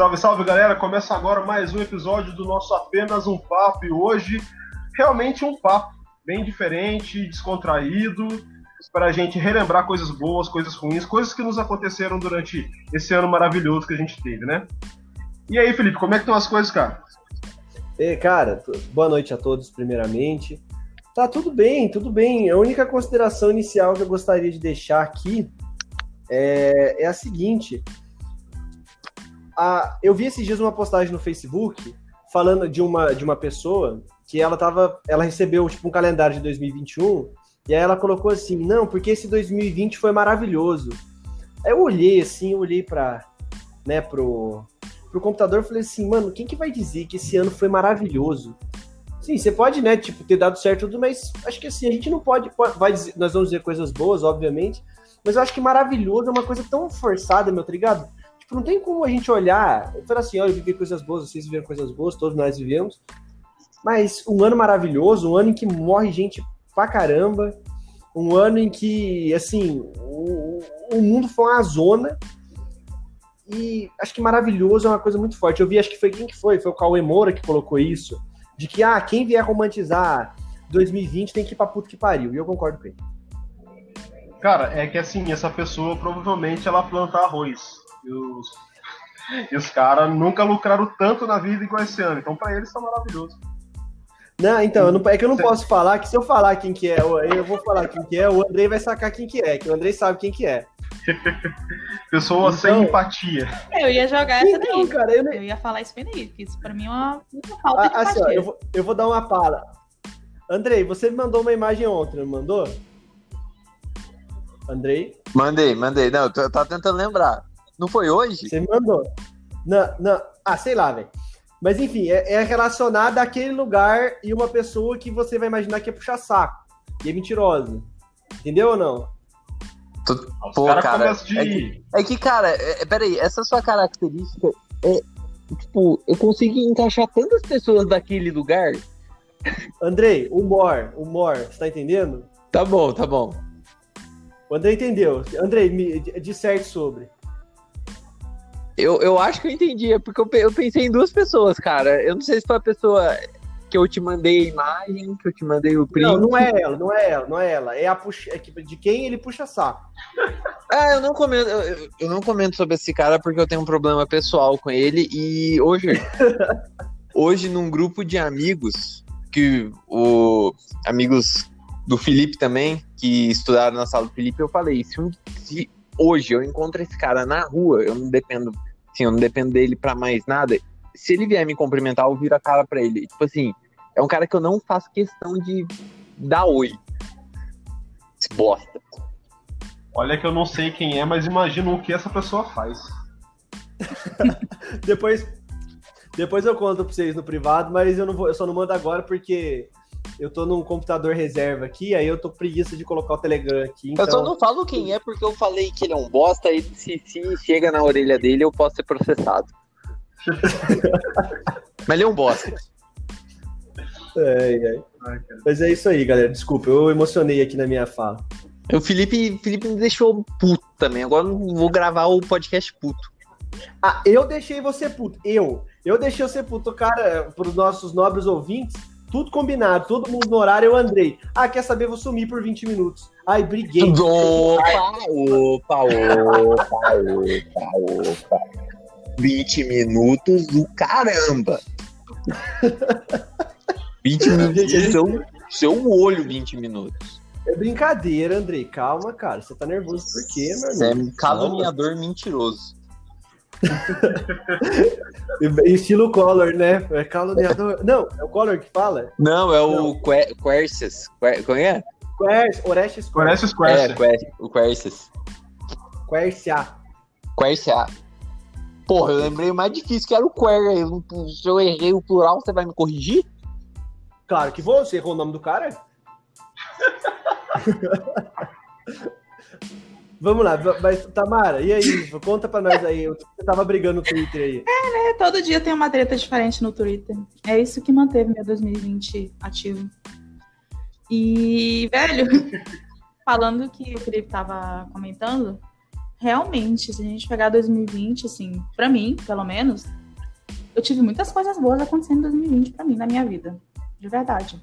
Salve, salve galera! Começa agora mais um episódio do nosso Apenas um Papo e hoje realmente um papo bem diferente, descontraído, para a gente relembrar coisas boas, coisas ruins, coisas que nos aconteceram durante esse ano maravilhoso que a gente teve, né? E aí, Felipe, como é que estão as coisas, cara? E, cara, boa noite a todos, primeiramente. Tá tudo bem, tudo bem. A única consideração inicial que eu gostaria de deixar aqui é, é a seguinte: a, eu vi esses dias uma postagem no Facebook falando de uma, de uma pessoa que ela tava, ela recebeu tipo um calendário de 2021 e aí ela colocou assim, não, porque esse 2020 foi maravilhoso. Aí eu olhei assim, eu olhei para, né, pro, pro computador falei assim, mano, quem que vai dizer que esse ano foi maravilhoso? Sim, você pode, né, tipo, ter dado certo tudo, mas acho que assim, a gente não pode, vai dizer, nós vamos dizer coisas boas, obviamente, mas eu acho que maravilhoso é uma coisa tão forçada, meu, tá ligado? Tipo, não tem como a gente olhar e falar assim, olha, eu vivi coisas boas, vocês viveram coisas boas, todos nós vivemos. Mas um ano maravilhoso, um ano em que morre gente pra caramba, um ano em que, assim, o, o mundo foi uma zona. E acho que maravilhoso é uma coisa muito forte. Eu vi, acho que foi quem que foi? Foi o Cauê Moura que colocou isso. De que, ah, quem vier romantizar 2020 tem que ir pra puta que pariu. E eu concordo com ele. Cara, é que assim, essa pessoa provavelmente ela planta arroz. E os, e os caras nunca lucraram tanto na vida igual esse ano. Então, para eles, tá maravilhoso. Não, então, não, é que eu não posso falar que se eu falar quem que é, eu vou falar quem que é, o Andrei vai sacar quem que é, que o Andrei sabe quem que é. Pessoa então, sem empatia. Eu ia jogar essa então, daí. Cara, eu, eu, ia falar isso bem daí, isso pra mim é uma, uma falta ah, de assim, empatia. Ó, eu, vou, eu vou dar uma pala. Andrei, você me mandou uma imagem ontem, não mandou? Andrei? Mandei, mandei. Não, eu tava tentando lembrar. Não foi hoje? Você me mandou. Não, não. Ah, sei lá, velho. Mas enfim, é, é relacionada àquele lugar e uma pessoa que você vai imaginar que é puxar saco. E é mentirosa. Entendeu ou não? Pô, cara, cara de... é, que, é que, cara, é, é, peraí, essa sua característica é. Tipo, eu consigo encaixar tantas pessoas daquele lugar. Andrei, humor, humor, você tá entendendo? Tá bom, tá bom. O Andrei entendeu. Andrei, me disserte sobre. Eu, eu acho que eu entendi, é porque eu, eu pensei em duas pessoas, cara. Eu não sei se foi a pessoa que eu te mandei a imagem, que eu te mandei o print. Não, não é ela, não é ela, não é ela. É a puxa, é de quem ele puxa saco. Ah, eu não comento, eu, eu, não comento sobre esse cara porque eu tenho um problema pessoal com ele e hoje, hoje num grupo de amigos que o amigos do Felipe também que estudaram na sala do Felipe, eu falei se, se hoje eu encontro esse cara na rua, eu não dependo Assim, eu não dependo dele para mais nada. Se ele vier me cumprimentar, eu viro a cara para ele. Tipo assim, é um cara que eu não faço questão de dar oi. Esse bosta. Olha que eu não sei quem é, mas imagino o que essa pessoa faz. depois, depois eu conto pra vocês no privado, mas eu, não vou, eu só não mando agora porque eu tô num computador reserva aqui, aí eu tô preguiça de colocar o Telegram aqui. Então... Eu só então não falo quem é porque eu falei que ele é um bosta e se, se chega na orelha dele eu posso ser processado. Mas ele é um bosta. É, é. Mas é isso aí, galera. Desculpa, eu emocionei aqui na minha fala. O Felipe, Felipe me deixou puto também. Agora eu vou gravar o podcast puto. Ah, eu deixei você puto. Eu. Eu deixei você puto, cara, para os nossos nobres ouvintes tudo combinado, todo mundo no horário, eu andrei. Ah, quer saber? Vou sumir por 20 minutos. Ai, briguei. Opa, opa, opa, opa, opa. 20 minutos do caramba. 20 minutos é seu, seu olho, 20 minutos. É brincadeira, Andrei. Calma, cara. Você tá nervoso por quê, meu Você é um caluniador mentiroso. Estilo Collor, né? É caluniador. Não, é o Collor que fala? Não, é o Querces. Como é? Querces, Orestes Querces. Querces, É, o Querces. Quercia. Quercia. Porra, eu lembrei o mais difícil que era o Quer. Se eu errei o plural, você vai me corrigir? Claro que vou, você errou o nome do cara? Vamos lá, mas Tamara, e aí? Conta pra nós aí. Você tava brigando no Twitter aí. É, né? Todo dia tem uma treta diferente no Twitter. É isso que manteve meu 2020 ativo. E, velho, falando que o Felipe tava comentando, realmente, se a gente pegar 2020, assim, pra mim, pelo menos, eu tive muitas coisas boas acontecendo em 2020 pra mim, na minha vida. De verdade.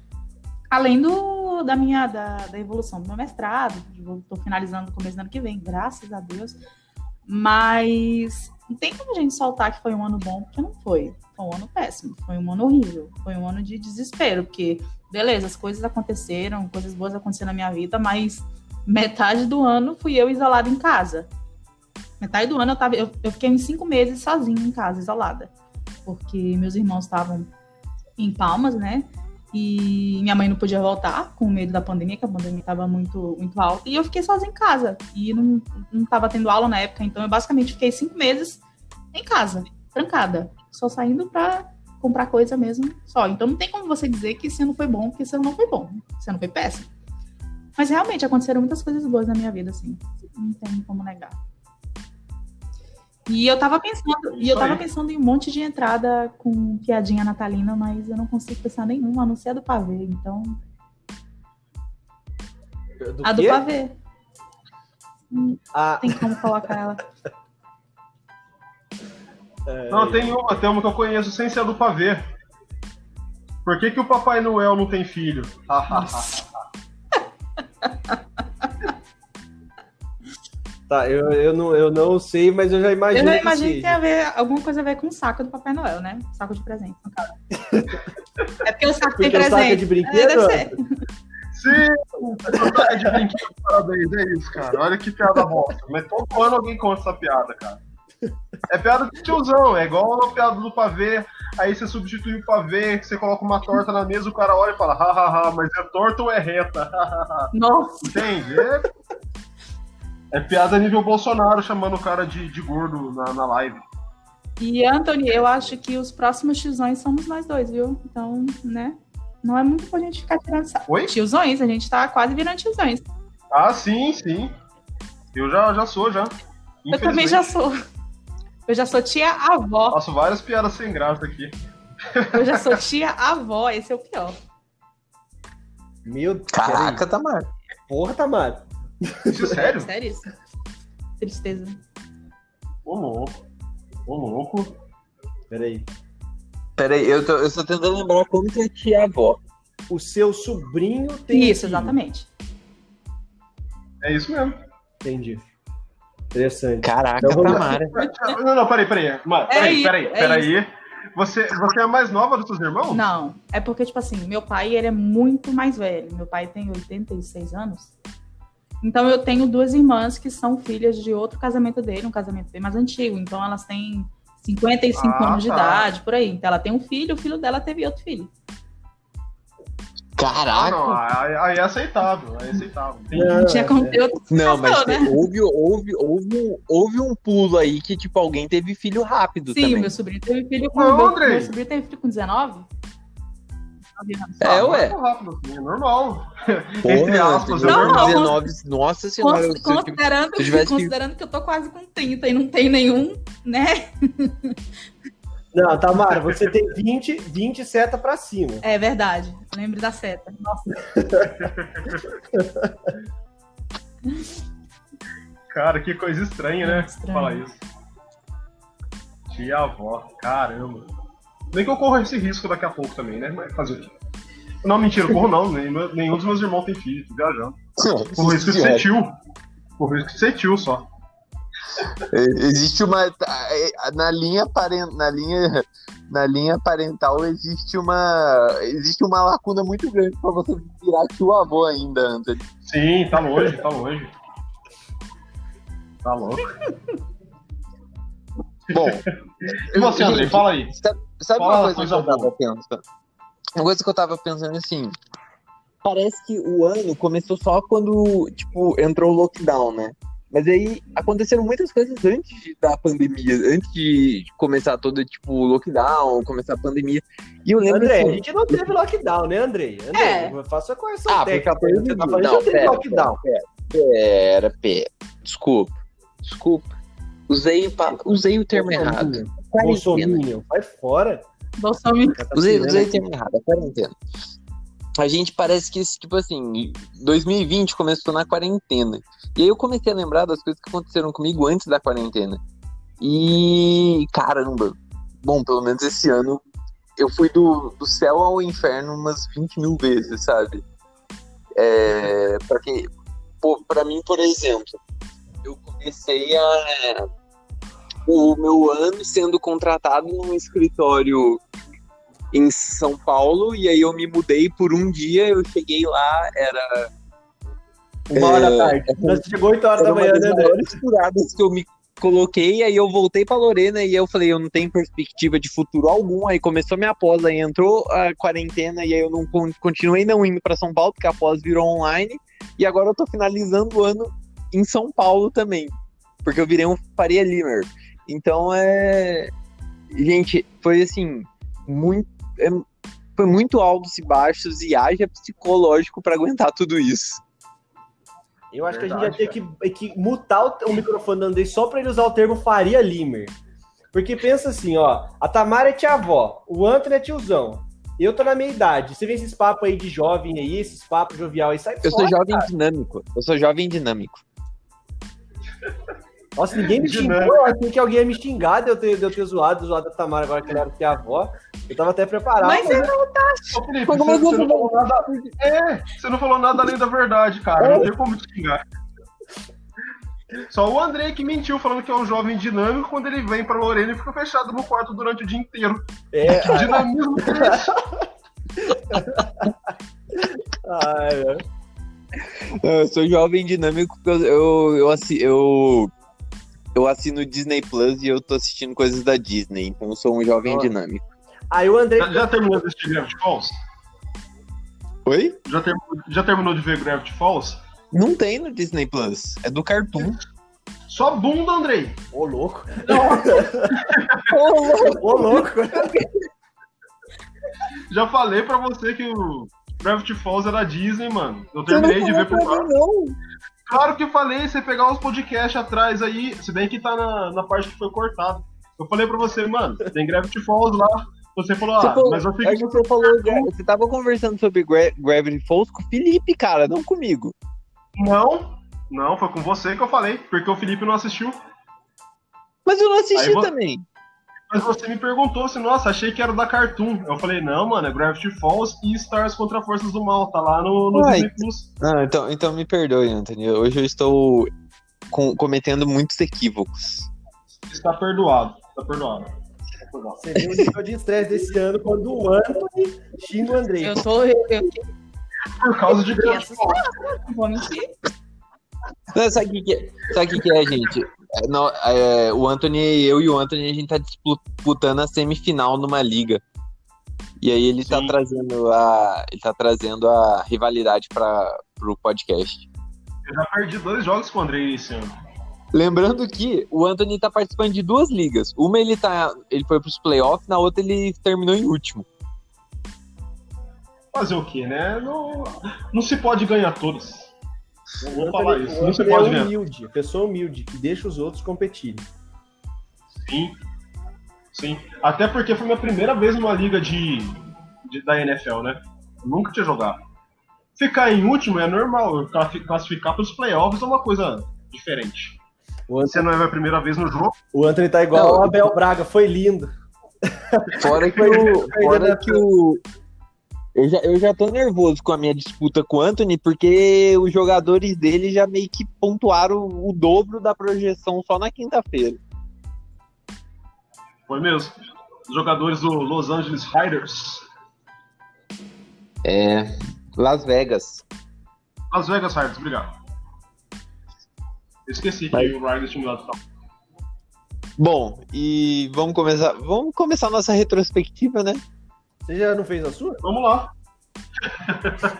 Além do, da minha da, da evolução do meu mestrado, tô finalizando no começo do ano que vem, graças a Deus. Mas não tem como a gente soltar que foi um ano bom, porque não foi. Foi um ano péssimo, foi um ano horrível, foi um ano de desespero, porque, beleza, as coisas aconteceram, coisas boas aconteceram na minha vida, mas metade do ano fui eu isolada em casa. Metade do ano eu, tava, eu, eu fiquei uns cinco meses sozinha em casa, isolada. Porque meus irmãos estavam em Palmas, né? E minha mãe não podia voltar com medo da pandemia, que a pandemia estava muito, muito alta. E eu fiquei sozinha em casa. E não, não tava tendo aula na época, então eu basicamente fiquei cinco meses em casa, trancada. Só saindo para comprar coisa mesmo só. Então não tem como você dizer que esse ano foi bom, porque esse ano não foi bom. Esse ano foi péssimo. Mas realmente aconteceram muitas coisas boas na minha vida, assim. Não tem como negar. E eu tava pensando, e eu tava pensando em um monte de entrada com piadinha natalina, mas eu não consigo pensar nenhuma, a não ser a do pavê, então. Do a do quê? pavê. Ah, Tem como colocar ela. é, Não, tem uma, tem uma que eu conheço sem ser a do pavê. Por que, que o Papai Noel não tem filho? Tá, eu, eu, não, eu não sei, mas eu já imagino. Eu que imagino que seja. tem a ver, alguma coisa a ver com o saco do Papai Noel, né? Saco de presente, no caso. É porque o saco Porque tem o saco é presente. de brinquedo? É, deve ser. Sim, tá de brinquedo, parabéns, é isso, cara. Olha que piada bosta. Mas todo ano alguém conta essa piada, cara. É piada de tiozão, é igual a piada do pavê. Aí você substitui o pavê, você coloca uma torta na mesa, o cara olha e fala, hahaha, mas é torta ou é reta? Nossa. Entende? É, é piada nível Bolsonaro chamando o cara de, de gordo na, na live. E, Anthony, eu acho que os próximos tiozões somos nós dois, viu? Então, né? Não é muito pra gente ficar tirando saco. Oi? Tiozões, a gente tá quase virando tiozões. Ah, sim, sim. Eu já, já sou, já. Eu também já sou. Eu já sou tia avó. Faço várias piadas sem graça aqui. Eu já sou tia avó, esse é o pior. Meu Caraca, peraí. Tamar. Porra, Tamara. Isso é sério? Sério isso? Tristeza. Ô louco. Ô louco. Peraí. Peraí, eu tô, eu tô tentando lembrar como que é tia avó. O seu sobrinho tem. Isso, filho. exatamente. É isso mesmo. Entendi. Interessante. Caraca, Então. Tamara. Não, não, peraí, peraí. Mano, É peraí, peraí, é peraí. Você, você é a mais nova dos seus irmãos? Não, é porque, tipo assim, meu pai, ele é muito mais velho. Meu pai tem 86 anos. Então, eu tenho duas irmãs que são filhas de outro casamento dele, um casamento bem mais antigo. Então, elas têm 55 Ah, anos de tá. idade, por aí. Então, ela tem um filho, o filho dela teve outro filho. Ah, Caraca. não, aí, é aceitável, aí é aceitável. Não, tinha é. outro Não, mas né? houve, houve, houve, um, houve um pulo aí que, tipo, alguém teve filho rápido Sim, também. meu sobrinho teve filho com. Não, meu, meu sobrinho teve filho com 19? É, Ah, ué. é normal. Porra, Entre aspas, é Não, normal. 19, nossa senhora. Cons- considerando, se tivesse que- considerando que eu tô quase com 30 e não tem nenhum, né? Não, Tamara, você tem 20, 20 seta pra cima. É verdade. Lembre da seta. Nossa. Cara, que coisa estranha, né? Estranho. Falar isso. Tia avó, caramba. Nem que eu corra esse risco daqui a pouco também, né? Mas fazer o quê? Não, mentira, corro não. Nem- nenhum dos meus irmãos tem filho, tô viajando. Corro risco de ser tio. Corro risco de ser tio só. Existe uma. Na linha, paren- na, linha, na linha parental existe uma. Existe uma lacuna muito grande pra você virar tio avô ainda, Anthony. Sim, tá longe, tá longe. Tá louco. Bom. E você, gente, fala aí. Sabe, sabe Fala uma coisa, coisa que eu tava pensando? Uma coisa que eu tava pensando assim. Parece que o ano começou só quando, tipo, entrou o lockdown, né? Mas aí aconteceram muitas coisas antes da pandemia, antes de começar todo, tipo, o lockdown, começar a pandemia. E eu lembro André, a assim, gente não teve lockdown, né, Andrei? Andrei, É. faça a correção Ah, porque técnica. a pandemia. Tá falando que Não, não teve pera, lockdown. Pera, pera, pera. Desculpa. Desculpa. Usei, usei o termo errado. Bolsominion, vai fora. Bolsonaro. Usei, usei o termo errado, a quarentena. a gente parece que, tipo assim, 2020 começou na quarentena. E aí eu comecei a lembrar das coisas que aconteceram comigo antes da quarentena. E caramba, bom, pelo menos esse ano eu fui do, do céu ao inferno umas 20 mil vezes, sabe? É, pra, que, pô, pra mim, por exemplo, eu comecei a. O meu ano sendo contratado num escritório em São Paulo, e aí eu me mudei por um dia, eu cheguei lá, era. Uma hora da tarde. Você chegou 8 horas da manhã, né, André? furadas que eu me coloquei, aí eu voltei pra Lorena e eu falei, eu não tenho perspectiva de futuro algum, aí começou minha pós, aí entrou a quarentena e aí eu não continuei não indo para São Paulo, porque a pós virou online, e agora eu tô finalizando o ano em São Paulo também, porque eu virei um Faria Limer. Então é. Gente, foi assim, muito. É... Foi muito altos e baixos e haja psicológico para aguentar tudo isso. Eu acho Verdade, que a gente ia ter que, que, mutar o, o microfone do Andrei só para ele usar o termo Faria Limer. Porque pensa assim, ó, a Tamara é tia-avó, o Antônio é tiozão, eu tô na minha idade. Você vê esses papos aí de jovem aí, esses papos jovial aí, sai Eu fora, sou jovem cara. dinâmico. Eu sou jovem dinâmico. Nossa, ninguém me xingou. Eu achei que alguém ia me xingar de eu ter, de eu ter zoado, zoado a Tamara agora que ela era tia avó. Eu tava até preparado. Mas você não tá. Ô, Felipe, você, você, não falou nada. É, você não falou nada além da verdade, cara. É. Não tem como te xingar. Só o André que mentiu falando que é um jovem dinâmico quando ele vem pra Lorena e fica fechado no quarto durante o dia inteiro. É. Que dinamismo que é? Ai. Eu sou jovem dinâmico porque eu, eu, eu, eu, eu assino Disney Plus e eu tô assistindo coisas da Disney, então eu sou um jovem dinâmico. Aí o André. Já, já terminou de assistir Gravity Falls? Oi? Já, ter, já terminou de ver Gravity Falls? Não tem no Disney Plus, é do Cartoon. Só bunda, Andrei. Ô, louco. Ô, louco. Ô, louco. Já falei pra você que o Gravity Falls é da Disney, mano. Eu terminei de ver por lá. Claro que falei, você pegar os podcasts atrás aí, se bem que tá na, na parte que foi cortado. Eu falei pra você, mano, tem Gravity Falls lá. Você falou, ah, falou, mas eu fiquei. Você, falou, você tava conversando sobre Gra Gravity Falls com o Felipe, cara, não comigo. Não, não, foi com você que eu falei, porque o Felipe não assistiu. Mas eu não assisti você... também. Mas você me perguntou se, nossa, achei que era da Cartoon. Eu falei, não, mano, é Gravity Falls e Stars contra Forças do Mal. Tá lá no, no Disney Plus. Ah, então, então me perdoe, Anthony. Hoje eu estou com, cometendo muitos equívocos. Está perdoado. Está perdoado. Você viu o nível de estresse desse ano quando o Anthony xinga o André. Eu tô. Eu, eu... Por causa de Gravity Falls. Não. Não, sabe o que, que, é? Sabe que, que é, gente? É, não, é, o Anthony, eu e o Anthony, a gente tá disputando a semifinal numa liga. E aí ele tá trazendo a. Ele tá trazendo a rivalidade para pro podcast. Eu já perdi dois jogos com o Andrei esse ano. Lembrando que o Anthony tá participando de duas ligas. Uma ele tá. Ele foi pros playoffs, na outra ele terminou em último. Fazer o quê, né? Não, não se pode ganhar todas. Não vou falar isso. Não se pode é humilde, ver. pessoa humilde, que deixa os outros competirem. Sim. Sim. Até porque foi minha primeira vez numa liga de, de da NFL, né? Eu nunca tinha jogado. Ficar em último é normal. Classificar para os playoffs é uma coisa diferente. O Você não é a primeira vez no jogo. O Anthony tá igual ao Abel Braga, foi lindo. Fora que o, fora que o, eu já, eu já tô nervoso com a minha disputa com o Anthony, porque os jogadores dele já meio que pontuaram o dobro da projeção só na quinta-feira. Foi mesmo. Os jogadores do Los Angeles Riders. É. Las Vegas. Las Vegas Riders, obrigado. Esqueci que o Riders tinha mudado Bom, e vamos começar. Vamos começar nossa retrospectiva, né? Você já não fez a sua? Vamos lá.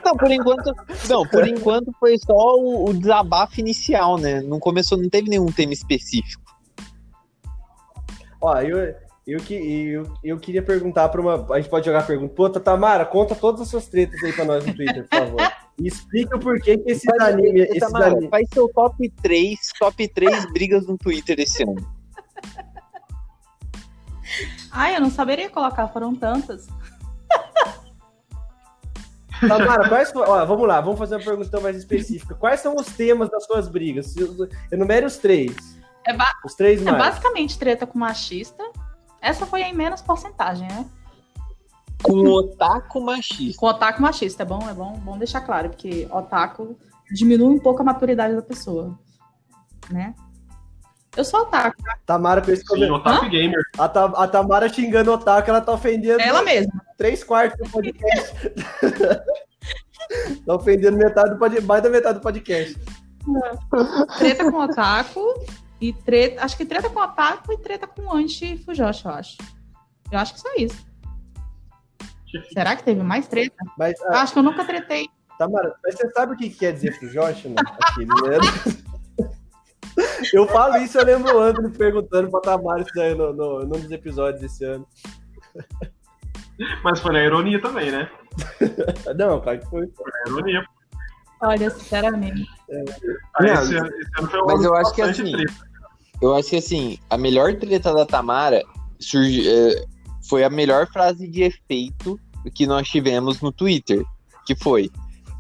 Não, por enquanto, não, por enquanto foi só o, o, desabafo inicial, né? Não começou, não teve nenhum tema específico. Ó, eu, eu, eu, eu queria perguntar para uma. A gente pode jogar a pergunta. Pô, Tamara, conta todas as suas tretas aí para nós no Twitter, por favor. E explica o porquê que esses animes. Esse Tamara, anime... Faz seu top 3, top 3 brigas no Twitter esse ano. Ai, eu não saberia colocar, foram tantas. Tamara, quais ó, vamos lá, vamos fazer uma pergunta então mais específica. Quais são os temas das suas brigas? Enumere os três. É, ba- Os três é mais. basicamente treta com machista. Essa foi em menos porcentagem, né? Com otaku machista. Com otaku machista, é bom, é bom, bom deixar claro, porque otaku diminui um pouco a maturidade da pessoa, né? Eu sou otaku, Tamara esse Sim. Otaku Gamer. A, Ta- a Tamara xingando o Otaku, ela tá ofendendo ela mesma. três quartos do podcast. tá ofendendo metade do pod... mais da metade do podcast. Treta com otaku e treta. Acho que treta com otaku e treta com anti-fujoshi, eu acho. Eu acho que só isso. Será que teve mais treta? Mas, ah, acho que eu nunca tretei. Tamara, mas você sabe o que que quer dizer pro Josh, não? Aquele, né? Eu falo isso, eu lembro o Anthony perguntando pra Tamara isso daí no, no, num dos episódios esse ano. Mas foi na ironia também, né? Não, claro que foi. Foi na ironia. Olha, sinceramente. Ah, Não, esse, ano- esse ano foi um mas eu acho que assim, treta. Eu acho que assim, a melhor treta da Tamara surgi- é, foi a melhor frase de efeito que nós tivemos no Twitter, que foi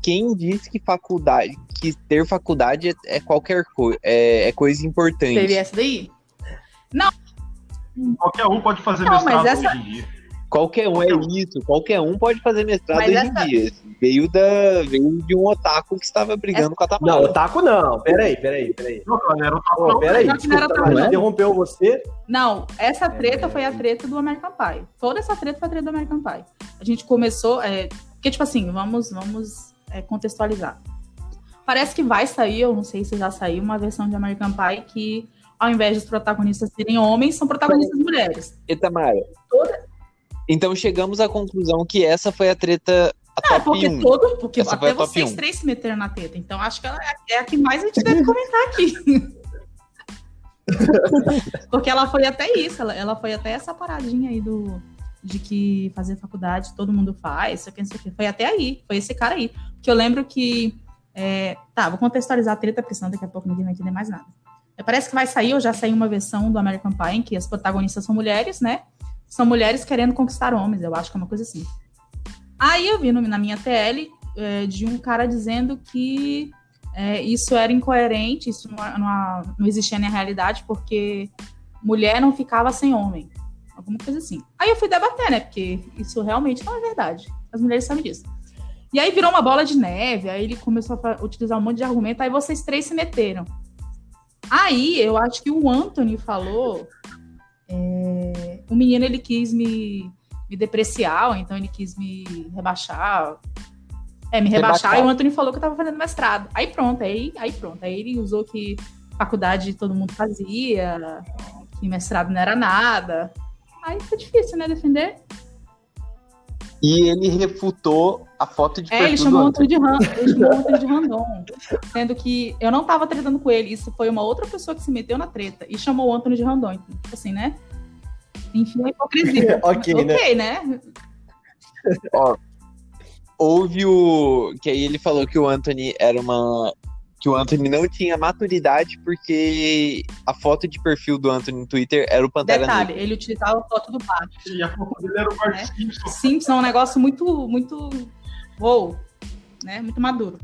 quem disse que faculdade, que ter faculdade é, é qualquer coisa, é, é coisa importante. Teve essa daí? Qualquer um pode fazer Não, mestrado mas essa- hoje em dia. Qualquer um é isso, qualquer um pode fazer mestrado Mas hoje essa- em dia. Veio, da, veio de um otaku que estava brigando com a Não, Tamara. Otaku não. Peraí, peraí, peraí. Não, não era Otaku, não. peraí, Não, não era Otaku, não. interrompeu você. Não, essa treta É. foi a treta do American Pie. Toda essa treta foi a treta do American Pie. A gente começou. É, porque, tipo assim, vamos, vamos é, contextualizar. Parece que vai sair, eu não sei se já saiu, uma versão de American Pie que, ao invés dos protagonistas serem homens, são protagonistas mulheres. E Tamara? Então chegamos à conclusão que essa foi a treta a É, porque 1. todo. Porque Essa até vocês 1. três se meteram na treta. Então acho que ela é- é a que mais a gente deve comentar aqui. porque ela foi até isso, ela, ela foi até essa paradinha aí do. De que fazer faculdade todo mundo faz, aqui, isso aqui. Foi até aí, foi esse cara aí. Porque eu lembro que. é, tá, vou contextualizar a treta, porque senão daqui a pouco ninguém vai entender mais nada. É, Parece que vai sair, ou já saiu uma versão do American Pie em que as protagonistas são mulheres, né? São mulheres querendo conquistar homens, eu acho que é uma coisa assim. Aí eu vi no- na minha TL é, de um cara dizendo que é, isso era incoerente, isso não, não, não existia na realidade, porque mulher não ficava sem homem. Alguma coisa assim. Aí eu fui debater, né? Porque isso realmente não é verdade. As mulheres sabem disso. E aí virou uma bola de neve, aí ele começou a utilizar um monte de argumento, aí vocês três se meteram. Aí eu acho que o Anthony falou. é, o menino ele quis me, me depreciar, então ele quis me rebaixar. É, me rebaixar, Rebaixar. e o Anthony falou que eu tava fazendo mestrado. Aí pronto, aí, aí pronto. Aí ele usou que faculdade todo mundo fazia, que mestrado não era nada. Aí foi difícil, né, defender. E ele refutou a foto de É, ele chamou o do Antônio de Randon, ele chamou o Antônio de Randon, sendo que eu não tava tretando com ele, isso foi uma outra pessoa que se meteu na treta e chamou o Antônio de Randon, então, tipo assim, né? Enfim, a hipocrisia. Ok, né? ok, né? Houve o. Que aí ele falou que o Anthony era uma. Que o Anthony não tinha maturidade porque a foto de perfil do Anthony no Twitter era o Pantera Detalhe, Negra. ele utilizava a foto do Bart. E a foto dele era o Bart É. Simpson. Simpson é um negócio muito, muito, uou, né? Muito maduro.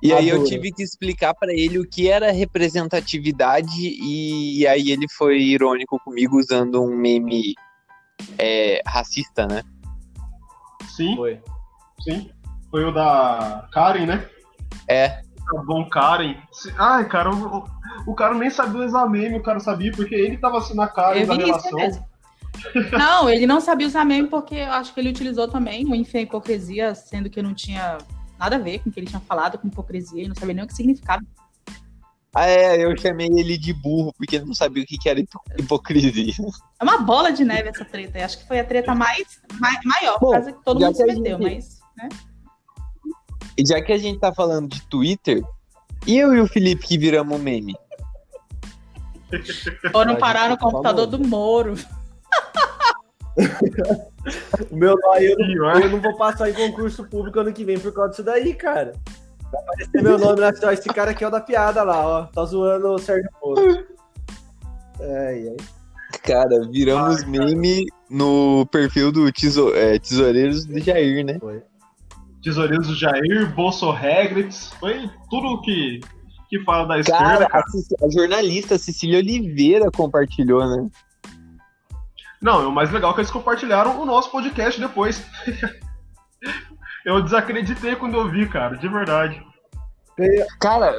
E aí eu tive que explicar pra ele o que era representatividade e, aí ele foi irônico comigo usando um meme é, racista, né? Sim, Foi. sim. Foi o da Karen, né? É. Tá bom, Karen. Se- Ai, cara, o, o cara nem sabia usar meme, o cara sabia, porque ele tava assim na Eu da relação. Não, ele não sabia usar meme porque eu acho que ele utilizou também o enfim a hipocrisia, sendo que não tinha nada a ver com o que ele tinha falado com hipocrisia e não sabia nem o que significava. Ah, é, eu chamei ele de burro porque ele não sabia o que que era hipo- hipocrisia. É uma bola de neve essa treta. Eu acho que foi a treta mais, mai- maior, Bom, por causa que todo mundo se meteu, gente- mas. Né? E já que a gente tá falando de Twitter, e eu e o Felipe que viramos meme? Foram parar no favor. computador do Moro. O meu nome, eu, não- eu não vou passar em concurso público ano que vem por causa disso daí, cara. Vai aparecer meu nome lá, ó, esse cara aqui é o da piada lá, ó. Tá zoando o Sérgio Moro. Ai, ai. Cara, viramos meme no perfil do teso- é, Tesoureiros do Jair, né? Foi. Tesoureiros do Jair, Bolso Regrets, foi tudo que, que fala da esquerda, Cara, cara. a, a jornalista Cecília Oliveira compartilhou, né? Não, o mais legal é que eles compartilharam o nosso podcast depois. eu desacreditei quando eu vi, cara, de verdade. Cara,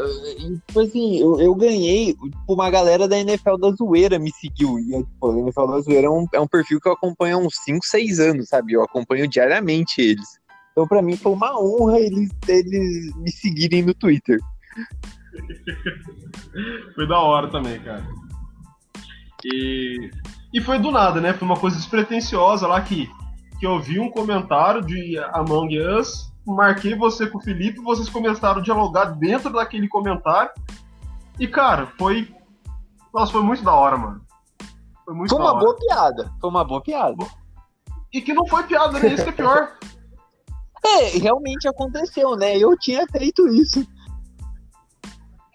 tipo assim, eu, eu ganhei, tipo, uma galera da NFL da Zoeira me seguiu. E, tipo, a NFL da Zoeira é um, é um perfil que eu acompanho há uns 5, 6 anos, sabe? Eu acompanho diariamente eles. Então, pra mim, foi uma honra eles, eles me seguirem no Twitter. Foi da hora também, cara. E, e foi do nada, né? Foi uma coisa despretensiosa lá que, que eu vi um comentário de Among Us, marquei você com o Felipe, vocês começaram a dialogar dentro daquele comentário. E, cara, foi. Nossa, foi muito da hora, mano. Foi muito Foi uma hora. boa piada. Foi uma boa piada. E que não foi piada, né? Isso que é pior. É, realmente aconteceu, né? Eu tinha feito isso.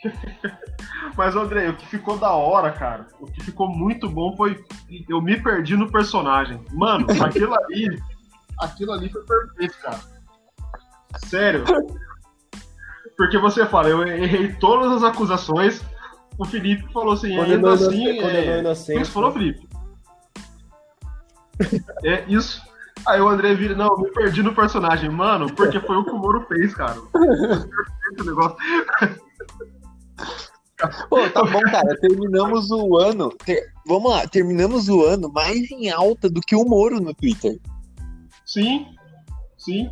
Mas, André, o que ficou da hora, cara, o que ficou muito bom foi. Eu me perdi no personagem. Mano, aquilo ali. Aquilo ali foi perfeito, cara. Sério. Porque você fala, eu errei todas as acusações. O Felipe falou assim, ainda Condenou, assim. É... inocente. Isso falou, Felipe. É isso. Aí o André vira, não, eu me perdi no personagem. Mano, porque foi o que o Moro fez, cara. Perfeito o negócio. Pô, tá bom, cara. Terminamos o ano. ter- Vamos lá, terminamos o ano mais em alta do que o Moro no Twitter. Sim, sim.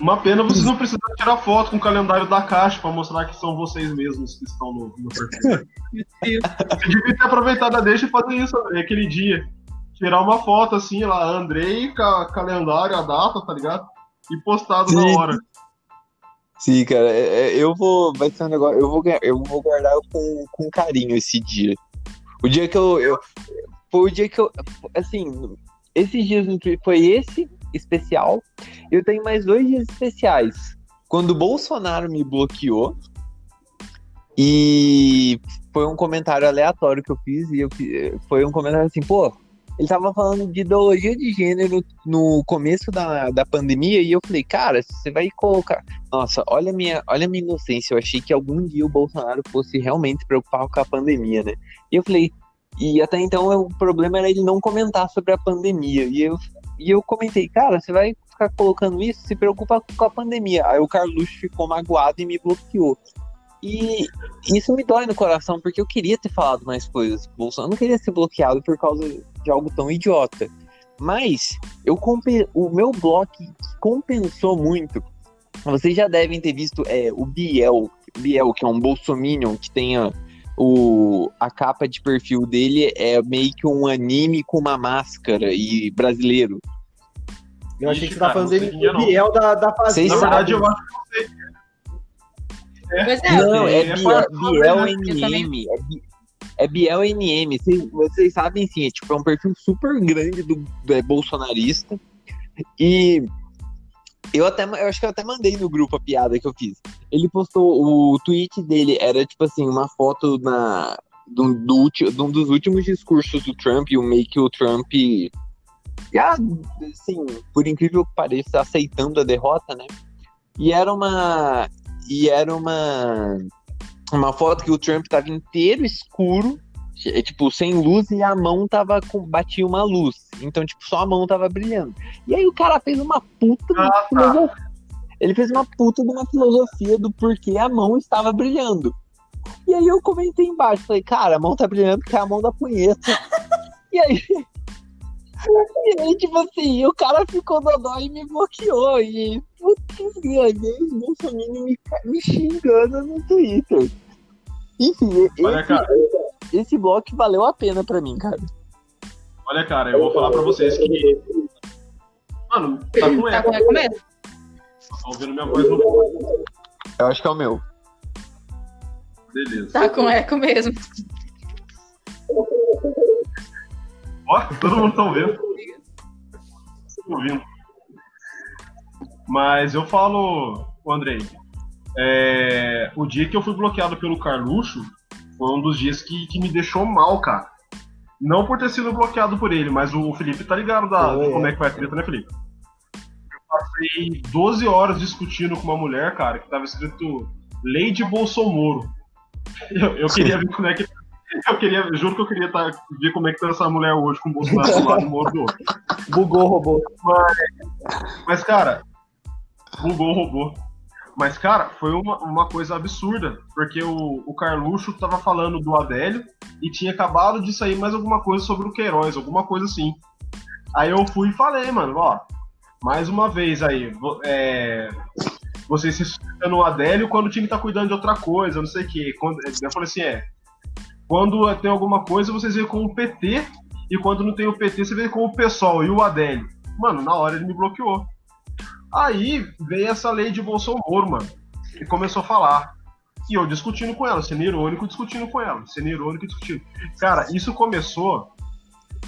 Uma pena vocês não precisam tirar foto com o calendário da caixa pra mostrar que são vocês mesmos que estão no, no perfil. Você devia ter aproveitado a deixa e fazer isso, André, aquele dia. Tirar uma foto assim, lá, Andrei, ca calendário, a data, tá ligado? E postado Sim. na hora. Sim, cara, é- é- eu vou. Vai ser um negócio. Eu vou, eu vou guardar com, com carinho esse dia. O dia que eu, eu. Foi o dia que eu. Assim, esses dias foi esse especial. Eu tenho mais dois dias especiais. Quando o Bolsonaro me bloqueou. E foi um comentário aleatório que eu fiz. E eu, foi um comentário assim, pô. Ele tava falando de ideologia de gênero no começo da, da pandemia, e eu falei, cara, você vai colocar. Nossa, olha a minha, olha minha inocência. Eu achei que algum dia o Bolsonaro fosse realmente preocupar com a pandemia, né? E eu falei, e até então o problema era ele não comentar sobre a pandemia. E eu, e eu comentei, cara, você vai ficar colocando isso, se preocupa com a pandemia. Aí o Carluxo ficou magoado e me bloqueou. E isso me dói no coração, porque eu queria ter falado mais coisas. Bolsonaro não queria ser bloqueado por causa de algo tão idiota. Mas eu o meu bloco compensou muito. Vocês já devem ter visto é, o Biel, Biel, que é um bolsominion que tem a, o, a capa de perfil dele é meio que um anime com uma máscara e brasileiro. Eu achei que você tá falando dele não. Biel da, da Vocês Na Fazenda. verdade, eu acho Pois é, Não, é, é Biel? NM. É, Bi- é Biel NM. Vocês, vocês sabem sim, é, tipo, é um perfil super grande do, do- é, bolsonarista. E eu até eu acho que eu até mandei no grupo a piada que eu fiz. Ele postou o tweet dele, era tipo assim, uma foto na. Do, do, de um dos últimos discursos do Trump, e o meio que o Trump. Já, assim, por incrível que pareça, aceitando a derrota, né? E era uma. E era uma. Uma foto que o Trump tava inteiro escuro, é, tipo, sem luz, e a mão tava com. batia uma luz. Então, tipo, só a mão tava brilhando. E aí o cara fez uma puta Ah, tá. filosofia. Ele fez uma puta de uma filosofia do porquê a mão estava brilhando. E aí eu comentei embaixo, falei, cara, a mão tá brilhando porque é a mão da punheta. e aí. E aí, tipo assim, o cara ficou dodó e me bloqueou. E putz, ganhei os bolsominions me, me xingando no Twitter. Enfim, Olha, esse, cara. esse bloco valeu a pena pra mim, cara. Olha, cara, eu vou falar pra vocês que. Mano, tá com tá eco. com eco mesmo? Tá ouvindo minha voz no. Eu acho que é o meu. Beleza. Tá com eco mesmo. Ó, todo mundo tá ouvindo. Ouvindo. Mas eu falo, Andrei, é, o dia que eu fui bloqueado pelo Carluxo foi um dos dias que, que me deixou mal, cara. Não por ter sido bloqueado por ele, mas o Felipe tá ligado da, de como é. é que vai a treta, né, Felipe? passei 12 horas discutindo com uma mulher, cara, que tava escrito Lei de Bolsonaro. Eu, eu queria ver como é que. Eu queria, juro que eu queria tá, ver como é que tá essa mulher hoje com o Bolsonaro do lado o Moro do outro. Bugou o robô. Mas, cara, bugou o robô. Mas, cara, foi uma, uma coisa absurda, porque o, o Carluxo tava falando do Adélio e tinha acabado de sair mais alguma coisa sobre o Queiroz, alguma coisa assim. Aí eu fui e falei, mano, ó, mais uma vez aí, é, vocês se sustentam no Adélio quando o time tá cuidando de outra coisa, não sei o quê. Quando, eu falei assim, é, quando tem alguma coisa, vocês veem com o PT, e quando não tem o PT, você vê com o PSOL e o Adélio. Mano, na hora ele me bloqueou. Aí veio essa lei de Bolsonaro, mano, e começou a falar. E eu discutindo com ela, sendo irônico, discutindo com ela, sendo irônico, discutindo. Cara, isso começou,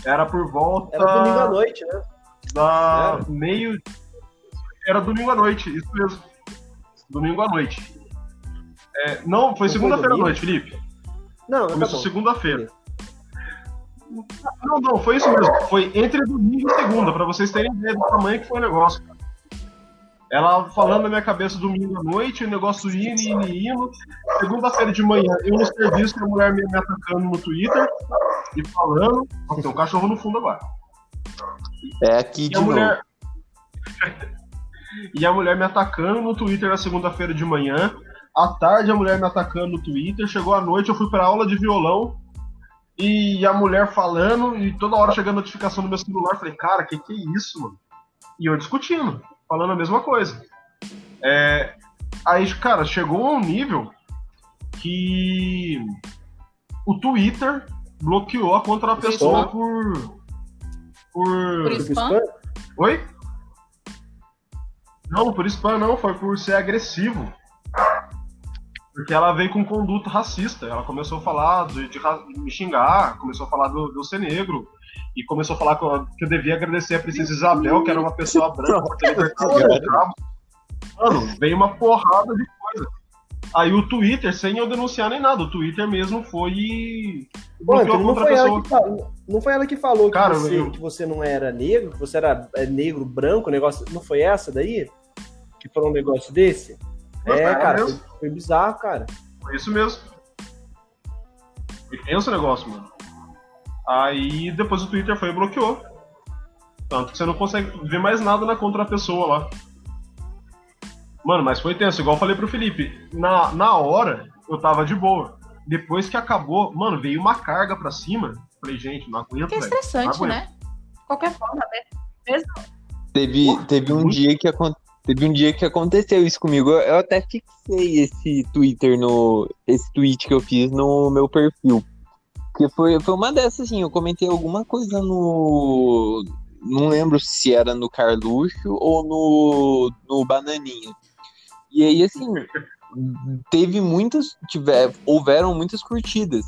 era por volta Era domingo à noite, né? da Era? meio. Era domingo à noite, isso mesmo. Domingo à noite. É, não, foi segunda-feira à noite, Felipe. Não, tá Começou bom. segunda-feira. Não, não, foi isso mesmo. Foi entre domingo e segunda, pra vocês terem ideia do tamanho que foi o negócio. Ela falando na minha cabeça domingo à noite, o negócio indo, indo, indo. Segunda-feira de manhã, eu no serviço, a mulher me, me atacando no Twitter e falando. Ó, tem um cachorro no fundo agora. É aqui E de a novo. mulher. e a mulher me atacando no Twitter na segunda-feira de manhã. À tarde, a mulher me atacando no Twitter. Chegou à noite, eu fui pra aula de violão. E a mulher falando, e toda hora chegando notificação no meu celular. Falei, cara, que que é isso, mano? E eu discutindo, falando a mesma coisa. É, aí, cara, chegou a um nível que o Twitter bloqueou a conta da pessoa por. Por. Por? Spam? Oi? Não, por spam não, foi por ser agressivo. Porque ela veio com conduta racista. Ela começou a falar de, de ra- me xingar, começou a falar do, do eu ser negro. E começou a falar que eu, que eu devia agradecer a Princesa Isabel, que era uma pessoa branca. Mano, veio uma porrada de coisa. Aí o Twitter, sem eu denunciar nem nada, o Twitter mesmo foi e Antônio, a não foi, ela que falou, não foi ela que falou Cara, que, você, eu- que você não era negro, que você era é, negro, branco, negócio. Não foi essa daí? Que falou um negócio desse? Mas é, cara. Foi, bizarro, cara. Foi isso mesmo. E pensa o negócio, mano. Aí depois o Twitter foi e bloqueou. Tanto que você não consegue ver mais nada na conta da pessoa lá. Mano, mas foi tenso, igual eu falei pro Felipe. Na, na hora, eu tava de boa. Depois que acabou, mano, veio uma carga pra cima. Falei, gente, não aguento, Que é estressante, Não né? De qualquer forma, né? mesmo. Teve, Porra, teve um muito. dia que acon- teve um dia que aconteceu isso comigo. Eu, até fixei esse Twitter no esse tweet que eu fiz no meu perfil. Porque foi, foi uma dessas assim, eu comentei alguma coisa no não lembro se era no Carluxo ou no no Bananinha. E aí assim, teve muitas, tiver, houveram muitas curtidas.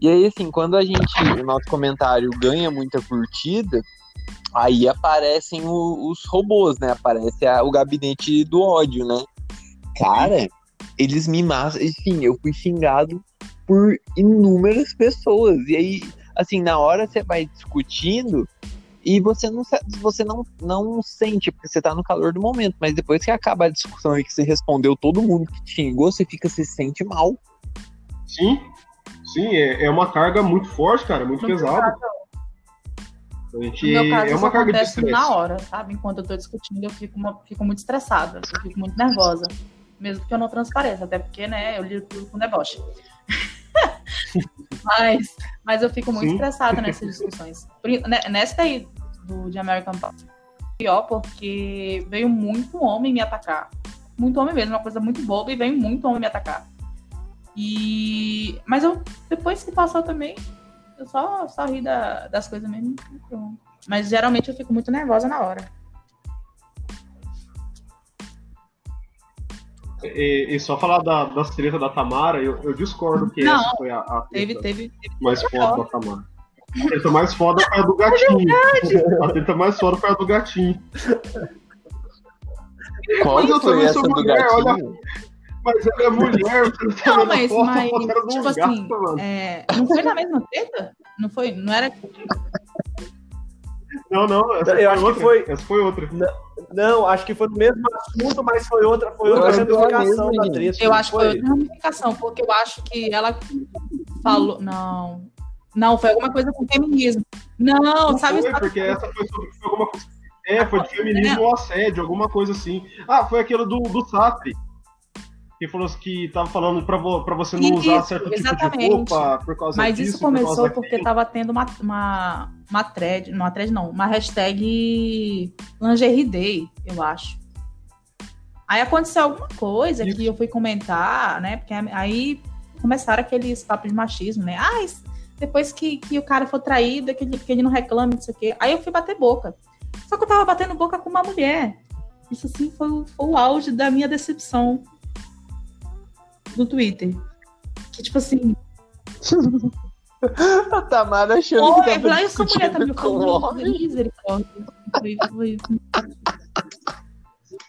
E aí assim, quando a gente, o nosso comentário ganha muita curtida, aí aparecem o- os robôs, né? Aparece a- o gabinete do ódio, né? Cara, eles me matam. Enfim, eu fui xingado por inúmeras pessoas. E aí, assim, na hora você vai discutindo e você não, você não, não sente, porque você tá no calor do momento. Mas depois que acaba a discussão e que você respondeu todo mundo que te xingou, você fica, se sente mal. Sim, sim, é, é uma carga muito forte, cara, muito pesada. A No gente, meu caso, é uma carga de acontece estresse. na hora, sabe? Enquanto eu tô discutindo, eu fico, uma- fico muito estressada, eu fico muito nervosa. Mesmo que eu não transpareça, até porque, né, eu lido tudo com deboche. mas, mas eu fico muito Sim. estressada nessas discussões. Ne- Nessa aí do, de American Pie, pior porque veio muito homem me atacar. Muito homem mesmo, uma coisa muito boba, e veio muito homem me atacar. E... Mas eu, depois que passou também, eu só, só ri da- das coisas mesmo. pronto. Mas geralmente eu fico muito nervosa na hora. E, e só falar da, das tretas da Tamara, eu, eu discordo que Não. essa foi a, a Teve, treta teve, teve mais foda da Tamara. A treta mais foda foi a do gatinho. a treta mais foda foi a do gatinho. Qual Mas eu foi também essa sou do mulher, olha- gatinho? Mas ela é mulher, você Não, mas, foto, mas tipo gato, assim, é, não foi na mesma treta? Não foi? Não era. Não, não, essa Eu foi acho que outra. foi- Essa foi outra. Não, acho que foi no mesmo assunto, mas foi outra, foi outra que ramificação da treta. Eu não acho que foi outra ramificação, porque eu acho que ela falou. Não. Não, foi alguma coisa com feminismo. Não, Não sabe? foi, porque essa foi sobre foi alguma coisa. É, foi de feminismo ou assédio, alguma coisa assim. Ah, foi aquilo do, do Sapri. Que falou que tava falando pra, vo- você não usar Isso, certo tipo de exatamente. roupa por causa Mas disso. isso por causa começou daquilo. porque tava tendo uma, uma, uma thread, não, uma thread não, uma hashtag lingerie day, eu acho. Aí aconteceu alguma coisa Isso. que eu fui comentar, né? Porque aí começaram aqueles papos de machismo, né? Ah, isso- depois que, que o cara for traído, que ele, que ele não reclame, não sei o quê. Aí eu fui bater boca. Só que eu tava batendo boca com uma mulher. Isso assim foi, foi o auge da minha decepção no Twitter. Que tipo assim, A Tamara achando Oi, que falei, eu sou mulher discutindo também. com o Eu homem. falei, misericórdia. Foi- foi-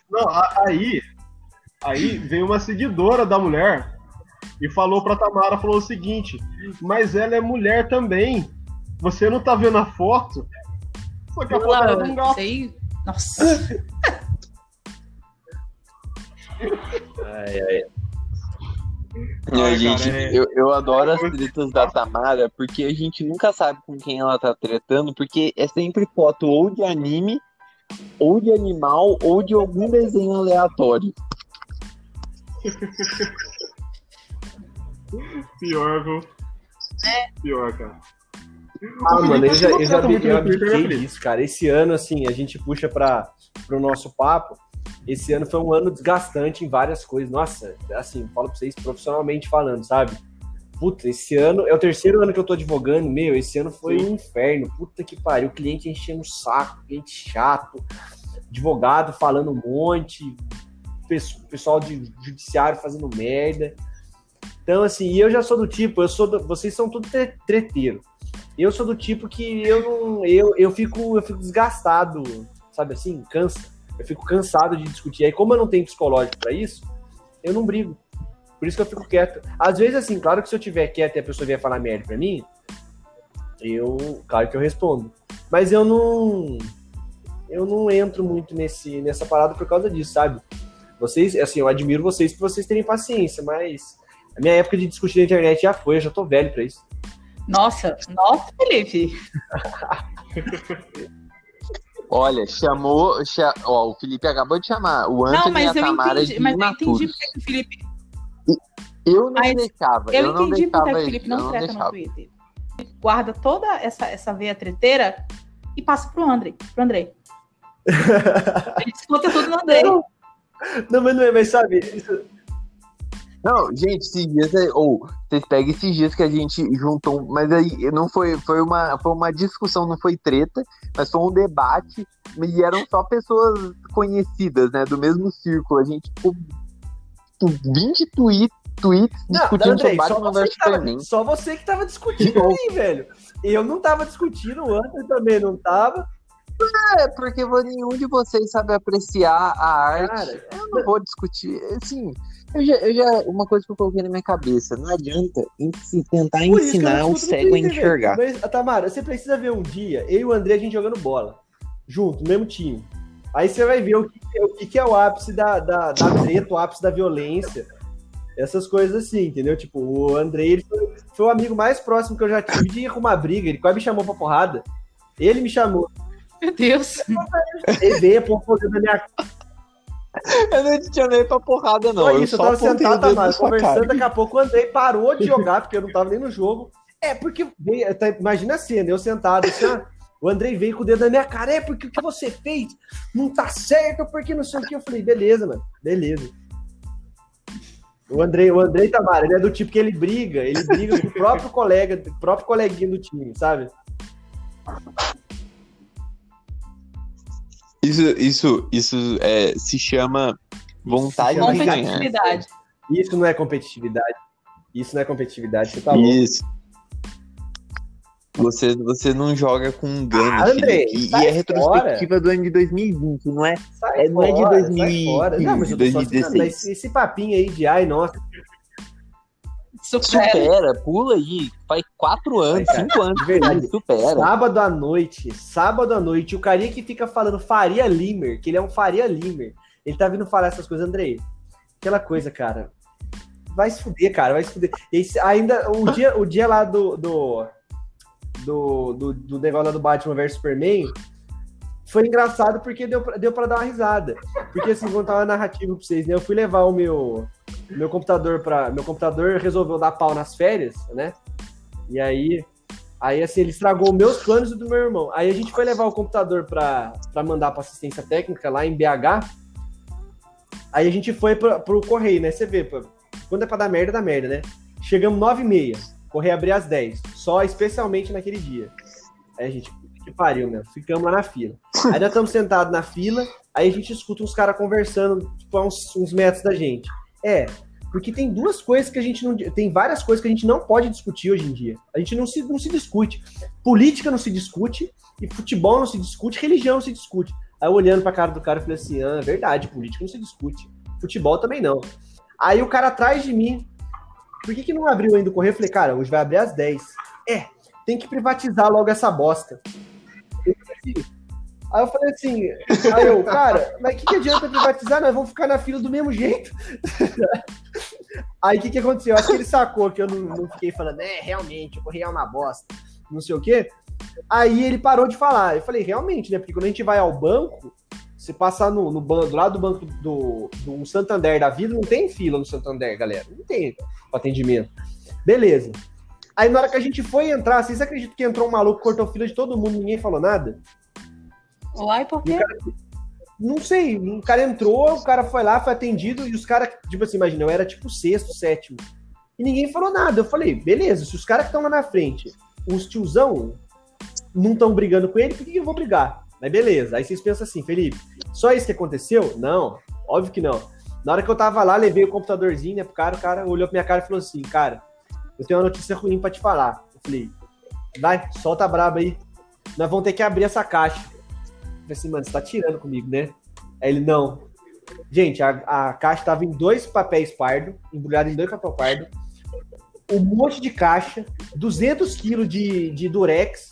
Não, aí, aí veio uma seguidora da mulher e falou pra Tamara, falou o seguinte, mas ela é mulher também. Você não tá vendo a foto? Só que a foto era um gato. sei. Nossa. Ai, ai. Ai, gente, cara, é- eu, eu adoro as tretas da Tamara, porque a gente nunca sabe com quem ela tá tretando, porque é sempre foto ou de anime, ou de animal, ou de algum desenho aleatório. Pior, viu? É. Pior, cara. Ah, mano, eu já, eu já eu abdiquei Felipe? disso, cara. Esse ano, assim, a gente puxa para o nosso papo. Esse ano foi um ano desgastante em várias coisas. Nossa, assim, falo pra vocês profissionalmente falando, sabe? Puta, esse ano é o terceiro ano que eu tô advogando. Meu, esse ano foi um inferno. Puta que pariu. O cliente enchendo o saco, cliente chato, advogado falando um monte, pesso- pessoal de judiciário fazendo merda. Então, assim, e eu já sou do tipo, eu sou do- vocês são tudo tre- treteiro. Eu sou do tipo que eu não. Eu, eu, fico, eu fico desgastado, sabe assim? Cansa. Eu fico cansado de discutir. Aí, como eu não tenho psicológico pra isso, eu não brigo. Por isso que eu fico quieto. Às vezes, assim, claro que se eu tiver quieto e a pessoa vier falar merda pra mim, eu. Claro que eu respondo. Mas eu não. Eu não entro muito nesse, nessa parada por causa disso, sabe? Vocês, assim, eu admiro vocês por vocês terem paciência, mas a minha época de discutir na internet já foi, eu já tô velho pra isso. Nossa, nossa, Felipe. Olha, chamou. cha- Ó, o Felipe acabou de chamar o Anthony Não, e mas a eu Tamara entendi, de mas eu entendi porque que o Felipe. Eu não Mas deixava. Eu, Eu, não entendi deixava porque que o Felipe eu não não treta no. Twitter. Ele Guarda toda essa, essa veia treteira e passa pro André. Pro André. Ele desconta tudo no André. Não, mas não é, mas sabe, isso- Não, gente, esses dias aí, ou vocês pegam esses dias que a gente juntou, mas aí não foi, foi uma, foi uma discussão, não foi treta, mas foi um debate, e eram só pessoas conhecidas, né, do mesmo círculo. A gente ficou com 20 tweets, tweets Não, discutindo Andrei, sobre só você, tava, só você que tava discutindo aí, velho. Eu não tava discutindo, o André também não tava. É, porque nenhum de vocês sabe apreciar a arte. Cara, eu não vou discutir, assim, eu já, eu já, uma coisa que eu coloquei na minha cabeça, não adianta ensi- tentar por ensinar o cego a enxergar. Mas, Tamara, você precisa ver um dia, eu e o André, a gente jogando bola. Junto, no mesmo time. Aí você vai ver o que, o que que é o ápice da, da, da treta, o ápice da violência. Essas coisas assim, entendeu? Tipo, o André ele foi, foi o amigo mais próximo que eu já tive de ir com uma briga. Ele quase me chamou pra porrada. Ele me chamou. Meu Deus. Ele veio pôr fogo na minha Eu não te chamei pra porrada, não. Só eu isso, eu só tava apontei o sentado, conversando, daqui a pouco o Andrei parou de jogar, porque eu não tava nem no jogo. É, porque imagina a cena, eu sentado assim, o Andrei veio com o dedo na minha cara, é porque o que você fez não tá certo, porque não sei o que. Eu falei, beleza, mano, beleza. O Andrei, o Andrei Tamara, ele é do tipo que ele briga, ele briga com o próprio colega, o próprio coleguinha do time, sabe? Isso, isso, isso é, se chama vontade de ganhar. Competitividade. Isso não é competitividade. Isso não é competitividade, você tá louco. Isso. Você, você não joga com um gano, Ah, Andrei, Felipe. E, e é retrospectiva do ano de 2020, não é? Sai É, não é de fora, 2015, sai fora. Não, mas eu tô só 2016. assinando, mas esse, esse papinho aí de ai, nossa. Supera. Supera, pula aí. Faz quatro anos, cara, cinco anos. de verdade. Supera. Sábado à noite, sábado à noite, o carinha que fica falando Faria Limer, que ele é um Faria Limer, ele tá vindo falar essas coisas, Andrei. Aquela coisa, cara. Vai se fuder, cara, vai se fuder. E aí, se- ainda, o dia, o dia lá do. do. do, do, do negócio lá do Batman vs Superman foi engraçado porque deu, pra- deu pra dar uma risada. Porque assim, vou contar uma narrativa pra vocês, né? Eu fui levar o meu, meu computador para Meu computador resolveu dar pau nas férias, né? E aí. Aí, assim, ele estragou meus planos e do meu irmão. Aí a gente foi levar o computador pra, pra mandar pra assistência técnica lá em BH. Aí a gente foi pra, pro correio, né? Você vê, pô, quando é pra dar merda, dá merda, né? Chegamos 9 e meia. Correio abria às 10. Só especialmente naquele dia. Aí a gente, que pariu, meu. Ficamos lá na fila. Aí nós estamos sentados na fila, aí a gente escuta uns caras conversando, tipo, a uns, uns metros da gente. É, porque tem duas coisas que a gente não. Tem várias coisas que a gente não pode discutir hoje em dia. A gente não se, não se discute. Política não se discute, e futebol não se discute, religião não se discute. Aí olhando pra cara do cara, eu falei assim: ah, é verdade, política não se discute. Futebol também não. Aí o cara atrás de mim, por que, que não abriu ainda o correio? Eu falei, cara, hoje vai abrir às 10. É, tem que privatizar logo essa bosta. Aí eu falei assim, aí eu, cara, mas o que, que adianta privatizar? Nós vamos ficar na fila do mesmo jeito. Aí o que, que aconteceu? Eu acho que ele sacou que eu não, não fiquei falando, é, realmente, o correio é uma bosta, não sei o quê. Aí ele parou de falar. Eu falei, realmente, né? Porque quando a gente vai ao banco, se passar no, no banco, do lado do banco do, do Santander da vida, não tem fila no Santander, galera. Não tem atendimento. Beleza. Aí na hora que a gente foi entrar, vocês acreditam que entrou um maluco, cortou fila de todo mundo, ninguém falou nada? Uai, por quê? Não sei, o cara entrou, o cara foi lá, foi atendido, e os caras, tipo assim, imagina, eu era tipo sexto, sétimo. E ninguém falou nada. Eu falei, beleza, se os caras que estão lá na frente, os tiozão, não estão brigando com ele, por que, eu vou brigar? Mas beleza, aí vocês pensam assim, Felipe, só isso que aconteceu? Não, óbvio que não. Na hora que eu tava lá, levei o computadorzinho, né, pro cara, o cara olhou pra minha cara e falou assim, cara, eu tenho uma notícia ruim pra te falar. Eu falei, vai, solta a braba aí. Nós vamos ter que abrir essa caixa. Falei assim, mano, você tá tirando comigo, né? Aí ele, não. Gente, a, a caixa tava em dois papéis pardo, embrulhado em dois papéis pardo, um monte de caixa, 200 quilos de, de durex.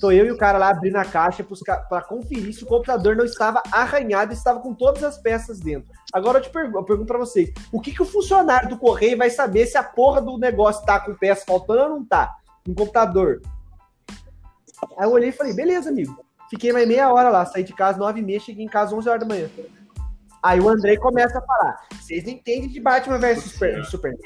Tô eu e o cara lá abrindo a caixa para conferir se o computador não estava arranhado e estava com todas as peças dentro. Agora eu te pergunto, eu pergunto para vocês: o que, que o funcionário do correio vai saber se a porra do negócio tá com peça faltando ou não tá? No computador. Aí eu olhei e falei: beleza, amigo. Fiquei mais meia hora lá, saí de casa 9 e meia, cheguei em casa 11 horas da manhã. Aí o Andrei começa a falar: vocês não entendem de Batman versus Super, Superman.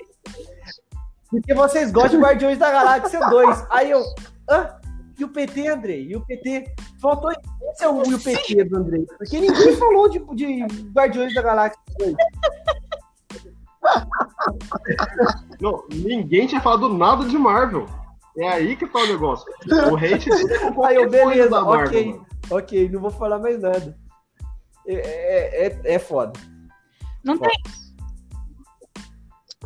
Porque vocês gostam de Guardiões da Galáxia 2. Aí eu, hã? E o PT, Andrei? E o PT? Faltou esse é o e o PT do Andrei. Porque ninguém falou de, de Guardiões da Galáxia 2. Não, ninguém tinha falado nada de Marvel. É aí que tá o negócio. O hate dele é com Aí eu, beleza, Marvel, ok, mano. ok, não vou falar mais nada. É, é, é, é foda. Não tem.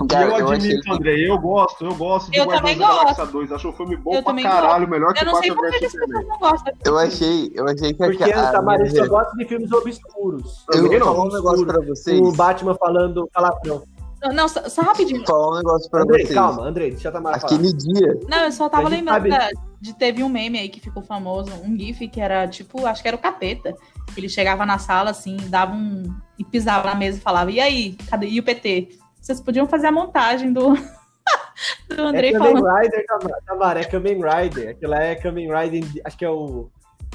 E Cara, eu eu achei admito, André, eu gosto, eu gosto de Eu Guardiões também da Galáxia 2. Acho um filme bom Eu pra também caralho, melhor que Eu não sei Batman por que vs as Superman. pessoas não gostam. Eu achei, eu achei que Porque a, a Tamara só eu, gosta de filmes obscuros. eu Também vou falar um negócio pra vocês. O Batman falando palavrão. Não, Não, só, só rapidinho. Vou falar um negócio pra Andrei, vocês. calma, Andrei, deixa a Tamara falar. Aquele dia, Não, eu só tava A lembrando sabe- de teve um meme aí que ficou famoso, um gif que era tipo, acho que era o capeta. Ele chegava na sala assim, dava um e pisava na mesa e falava: "E aí, cadê e o PT?" Vocês podiam fazer a montagem do do Andrei é Kamen falando. Rider, Tamara, é Kamen Rider. Aquela é Kamen Rider, acho que é o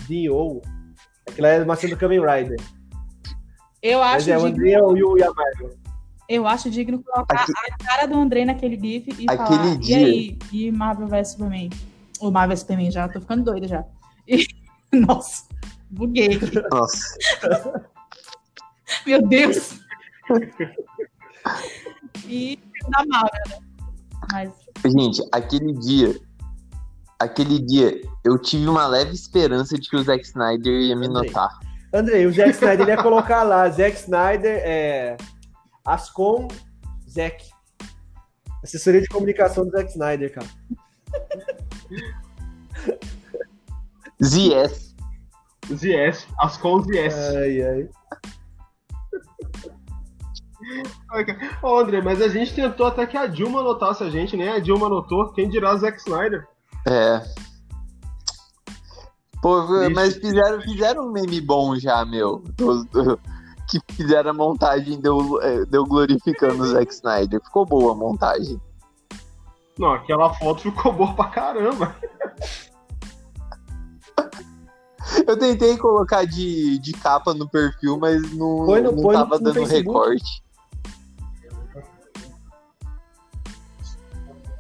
D.O. Aquela é uma cena do Kamen Rider. Eu Mas acho é o digno, André e o Yamargo. Eu acho digno colocar Aque- a cara do Andrei naquele gif e Aquele falar: dia- "E aí, e Marvel vs Superman?" O Marvel vs Superman já, tô ficando doida já. E- Nossa, buguei. aqui. nossa, Meu Deus. E da Marvel, né? Mas gente, aquele dia, aquele dia, eu tive uma leve esperança de que o Zack Snyder ia me Andrei. notar. Andrei, o Zack Snyder ele ia colocar lá, Zack Snyder, é, Ascom, Zack. Assessoria de comunicação do Zack Snyder, cara. ZS. Os IS, as com os IS. Ai, ai. Ô, André, mas a gente tentou até que a Dilma anotasse a gente, né? A Dilma anotou, quem dirá Zack Snyder. É. Pô, mas fizeram, fizeram um meme bom já, meu. do- do- que fizeram a montagem deu, é, deu glorificando o Zack Snyder. Ficou boa a montagem. Não, aquela foto ficou boa pra caramba. Eu tentei colocar de, de capa no perfil, mas não, no- não tava no dando Facebook. recorte.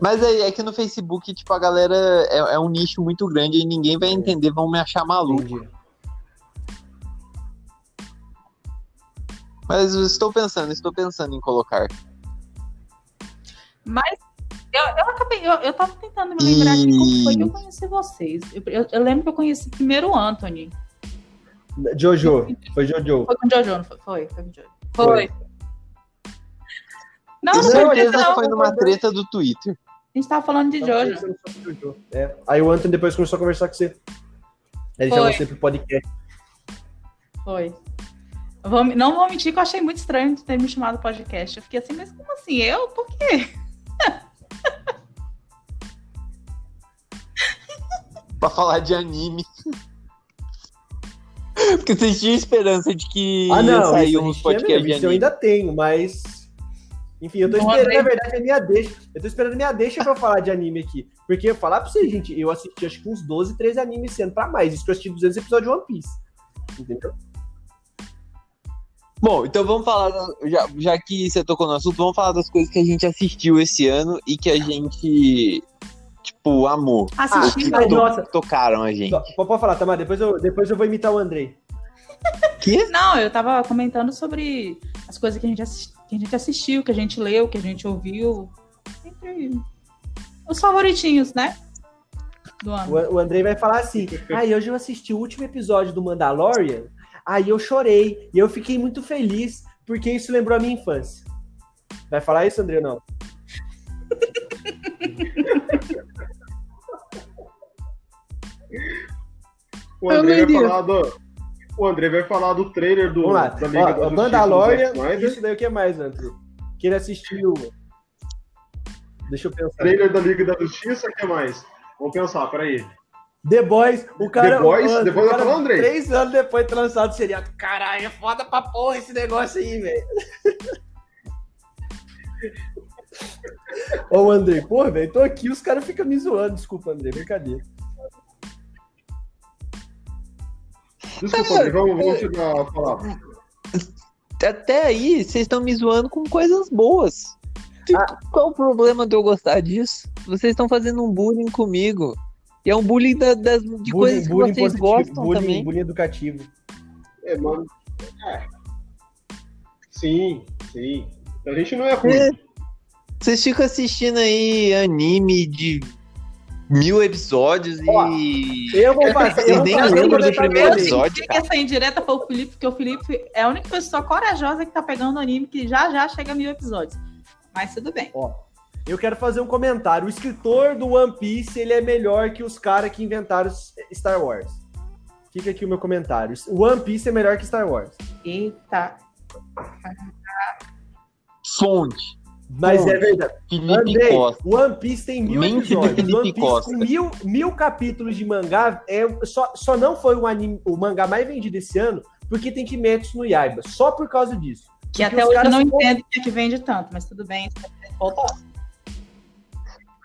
Mas aí é que no Facebook, tipo, a galera é, é um nicho muito grande e ninguém vai entender, vão me achar maluco. Entendi. Mas estou pensando, estou pensando em colocar. Mas eu, eu acabei, eu, eu tava tentando me lembrar aqui como foi que eu conheci vocês. Eu, eu- eu lembro que eu conheci primeiro o Anthony. Jojo. Foi Jojo. Foi com o Jojo, não foi? Foi, foi com o Jojo. Foi. Foi. Não, não foi certeza não. que foi numa treta do Twitter. A gente tava falando de Jojo. Jojo. É. Aí o Anthony depois começou a conversar com você. Ele Foi. chamou você pro podcast. Foi. Vou- não vou mentir que eu achei muito estranho de ter me chamado podcast. Eu fiquei assim, mas como assim? Eu? Por quê? Pra falar de anime. Porque vocês tinham esperança de que Ah, ia não. a uns podcasts de isso eu anime. ainda tenho, mas. Enfim, eu tô Não, esperando, na verdade, a minha deixa. Eu tô esperando a minha deixa pra eu falar de anime aqui. Porque eu falar pra vocês, gente, eu assisti acho que uns 12, 13 animes sendo pra mais. Isso que eu assisti 200 episódios de One Piece. Entendeu? Bom, então vamos falar, já, já que você tocou no assunto, vamos falar das coisas que a gente assistiu esse ano e que a gente, tipo, amou. Assisti. Ah, que to- nossa. tocaram a gente. Pode falar, Tamar, depois eu, depois eu vou imitar o Andrei. Que? Não, eu tava comentando sobre as coisas que a gente, que a gente assistiu, que a gente leu, que a gente ouviu. Sempre os favoritinhos, né? Do ano. O, o Andrei vai falar assim: aí hoje eu assisti o último episódio do Mandalorian, aí eu chorei e eu fiquei muito feliz porque isso lembrou a minha infância. Vai falar isso, Andrei, ou não? O André vai não falar do. O André vai falar do trailer do, Vamos lá. da Liga da Ó, do Mandalorian, isso daí o que mais, Andrei? Que ele assistiu. Deixa eu pensar. Trailer da Liga da Justiça, o que mais? Vou pensar, peraí. The Boys, o cara. The Boys? o, The Boys o cara, Andrei? Três anos depois de lançado seria. Caralho, é foda pra porra esse negócio aí, velho. Ô, Andrei, porra, velho, tô aqui, os caras ficam me zoando. Desculpa, Andrei, brincadeira. Desculpa, André, vamos, vamos chegar a falar. Até aí, vocês estão me zoando com coisas boas. Ah. Qual o problema de eu gostar disso? Vocês estão fazendo um bullying comigo. E é um bullying da- das, de coisas que vocês positivo, gostam bullying, também. bullying educativo. É, mano. É. Sim, sim. A gente não é ruim. É. Vocês ficam assistindo aí anime de mil episódios Ó, e. Eu vou fazer. Vocês nem lembram do primeiro episódio, Eu que essa indireta foi o Felipe, porque o Felipe é a única pessoa corajosa que tá pegando anime que já já chega a mil episódios. Mas tudo bem. Ó, eu quero fazer um comentário. O escritor do One Piece, ele é melhor que os caras que inventaram Star Wars. Fica aqui o meu comentário. O One Piece é melhor que Star Wars. Eita. Fonte. Mas é verdade. Felipe Andrei, Costa. One Piece tem mil Mente episódios. Felipe One Piece Costa. com mil, mil capítulos de mangá é, só, só não foi o, anime, o mangá mais vendido esse ano porque tem Kimetsu no Yaiba. Só por causa disso. Que Porque até hoje eu não entendo o que é que vende tanto, mas tudo bem. isso vai voltar.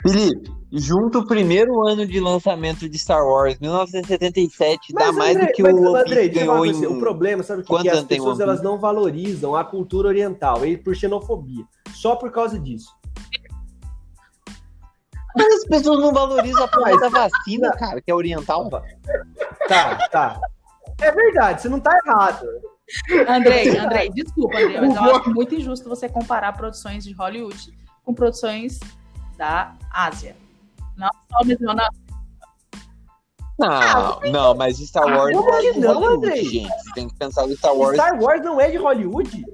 Felipe, junto o primeiro ano de lançamento de Star Wars, 1977, dá mais Andrei, do que mas, o One Andrei, Piece ganhou em... O problema, sabe o que, que é? As pessoas elas não valorizam a cultura oriental e por xenofobia. Só por causa disso. Mas as pessoas não valorizam a porra Mas- da vacina, cara, que é oriental. Tá, tá. É verdade, você não tá errado. Andrei, Andrei, desculpa, Andrei, mas eu acho muito injusto você comparar produções de Hollywood com produções da Ásia. Não só mesmo, não. Não, não, mas Star Ah, Wars como não é que de não, Hollywood, Andrei? gente. Você tem que pensar que Star Wars... Star Wars não é de Hollywood?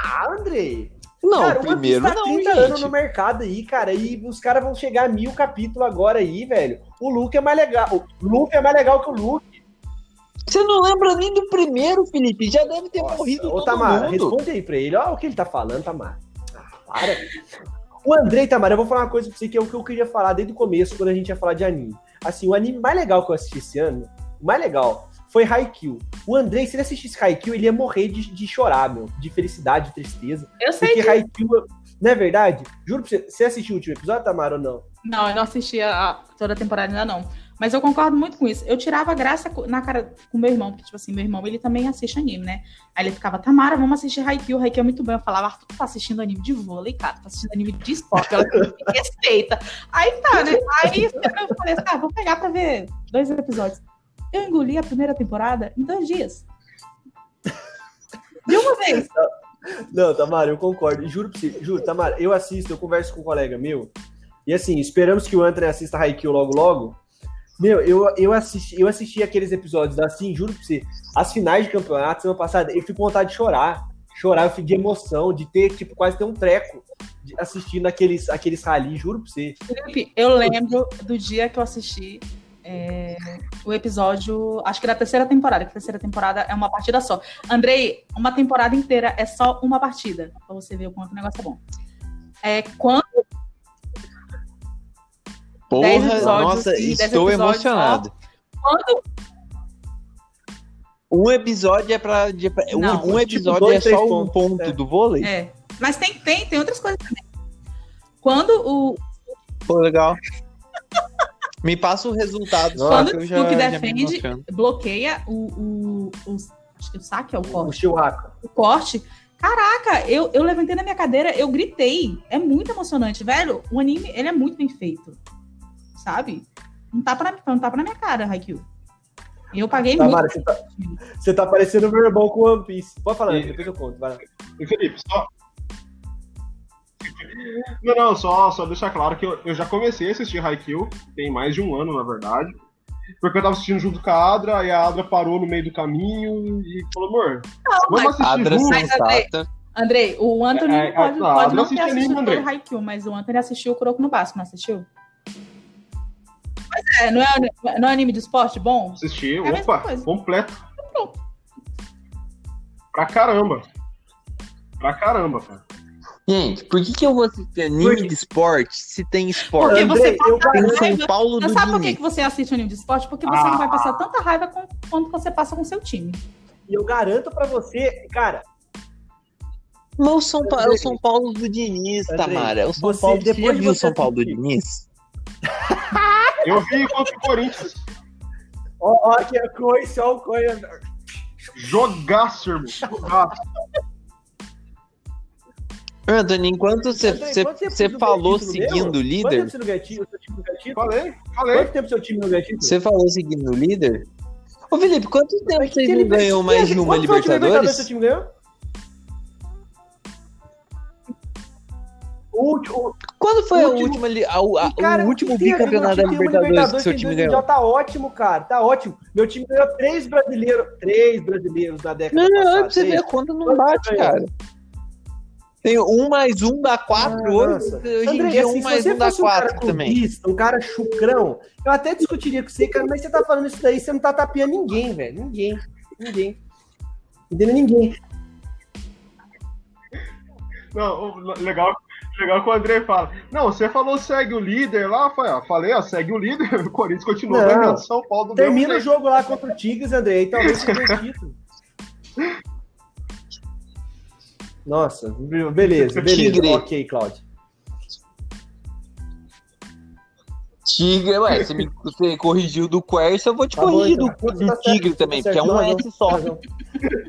Ah, Andrei. Não, cara, primeiro tá não, 30 anos no gente. mercado aí, cara, e os caras vão chegar a mil capítulos agora aí, velho. O Luke é mais legal. O Luke é mais legal que o Luke. Você não lembra nem do primeiro, Felipe? Já deve ter Nossa, morrido Ô, todo Tamara, mundo. responde aí pra ele. Olha o que ele tá falando, Tamara. Para. O Andrei, Tamara, eu vou falar uma coisa pra você que é o que eu queria falar desde o começo, quando a gente ia falar de anime. Assim, o anime mais legal que eu assisti esse ano, o mais legal, foi Haikyuu. O Andrei, se ele assistisse Haikyuu, ele ia morrer de, de chorar, meu. De felicidade, de tristeza. Eu sei Porque disso. Haikyuu, não é verdade? Juro pra você, você assistiu o último episódio, Tamara, ou não? Não, eu não assisti a, a- toda a temporada ainda não. Mas eu concordo muito com isso. Eu tirava graça na cara com meu irmão, porque, tipo assim, meu irmão, ele também assiste anime, né? Aí ele ficava, Tamara, vamos assistir Haikyuu, Haikyuu é muito bom. Eu falava, Arthur, tu tá assistindo anime de vôlei, cara, tá assistindo anime de esporte, ela respeita. Aí tá, né? Aí eu falei assim, ah, vou pegar pra ver dois episódios. Eu engoli a primeira temporada em dois dias. De uma vez. Não, Tamara, eu concordo. Juro pra você, juro, Tamara, eu assisto, eu converso com um colega meu. E assim, esperamos que o Anthony assista Haikyuu logo logo. Meu, eu, eu, assisti, eu assisti aqueles episódios assim, juro pra você, as finais de campeonato semana passada, eu fico com vontade de chorar. Chorar, eu fico de emoção, de ter, tipo, quase ter um treco assistindo aqueles, aqueles rally, juro pra você. Felipe, eu lembro do dia que eu assisti é, o episódio, acho que da terceira temporada, que a terceira temporada é uma partida só. Andrei, uma temporada inteira é só uma partida, pra você ver o quanto o negócio é bom. É, quando Porra, dez episódios nossa, dez estou episódios, emocionado. quando Um episódio é pra. de- um, Não, um tipo, episódio dois, é só um pontos. ponto É. do vôlei? É. Mas tem, tem, tem outras coisas também. Quando o, Pô, legal. Me passa o resultado Quando que o me defende, bloqueia o, o, o, acho que o saque é o O corte. Chewbacca. o corte. Caraca, eu, eu levantei na minha cadeira, eu gritei. É muito emocionante, velho. O anime, ele é muito bem feito. Sabe? Não tá pra, não tá pra minha cara, Haikyuu. E eu paguei Tamara, muito. você tá, você tá parecendo meu irmão com One Piece. Pode falar, E- depois eu conto. Vai lá. E Felipe, só. Não, não, só, só deixar claro que eu, eu já comecei a assistir Haikyuu, tem mais de um ano, na verdade. Porque eu tava assistindo junto com a Adra, e a Adra parou no meio do caminho e falou, amor, vamos assistir Adra junto. Mas, sensata. Andrei, o Anthony É, é, pode, claro, pode não ter assistido o Haikyuu, mas o Anthony assistiu o Kuroko no Basco, não assistiu? Mas é, não é, não é anime de esporte bom? Assisti, É opa, completo. Pra caramba. Pra caramba, cara. Gente, por que, que eu vou assistir anime de esporte se tem esporte? Porque você Andrei, eu passa Tem garanto- São raiva. Paulo Você do sabe por que, você assiste anime de esporte? Porque você não vai passar tanta raiva com, quanto você passa com seu time. E eu garanto pra você, cara, Mas o São, Pa- é o. São Paulo do Diniz, Andrei, Tamara. O São você- Paulo. Você depois de viu o você São Paulo do Diniz? Eu vi contra o Corinthians. ó, ó aqui a coisa, ó o coisa. Jogaço, irmão. Jogaço. Anthony, enquanto você, Andrei, você, quanto tempo você você falou seguindo o Quanto líder, tempo você não ganha título? Seu time não ganha título? Falei, falei. Quanto tempo seu time não ganha título? você falou seguindo o líder? Ô, Felipe, quanto tempo Mas vocês não ganham mais de que- uma quanto foi a última Libertadores seu Libertadores? time ganhou? O último, Quando foi a último- última, li- a- a- cara, o último a bicampeonato da Libertadores que seu time dois ganhou? mundial, Tá ótimo, cara. Tá ótimo. Meu time ganhou três brasileiros. Três brasileiros na década Não, passada. é pra você ver, a conta não bate, cara. Tem um mais um dá quatro, Ah, hoje, em dia assim, um mais um dá um quatro também. um cara chucrão, eu até discutiria com você, cara, mas você tá falando isso daí, você não tá tapeando ninguém, velho. Ninguém. Ninguém. Entendeu? Ninguém. Não, o- legal, legal que o André fala. Não, você falou segue o líder lá, foi, ó, falei, ó, segue o líder, o Corinthians continua ganhando São Paulo do Termina o jogo lá contra o Tigres, André, e talvez você ganhe o título. Nossa, beleza, beleza. Tigre. Ok, Claudio. Tigre, ué, você me você corrigiu do Quercia, eu vou te Tá bom, corrigir então. do, do Tá certo, Tigre tá também, certo, porque é um tá S só. tá razão.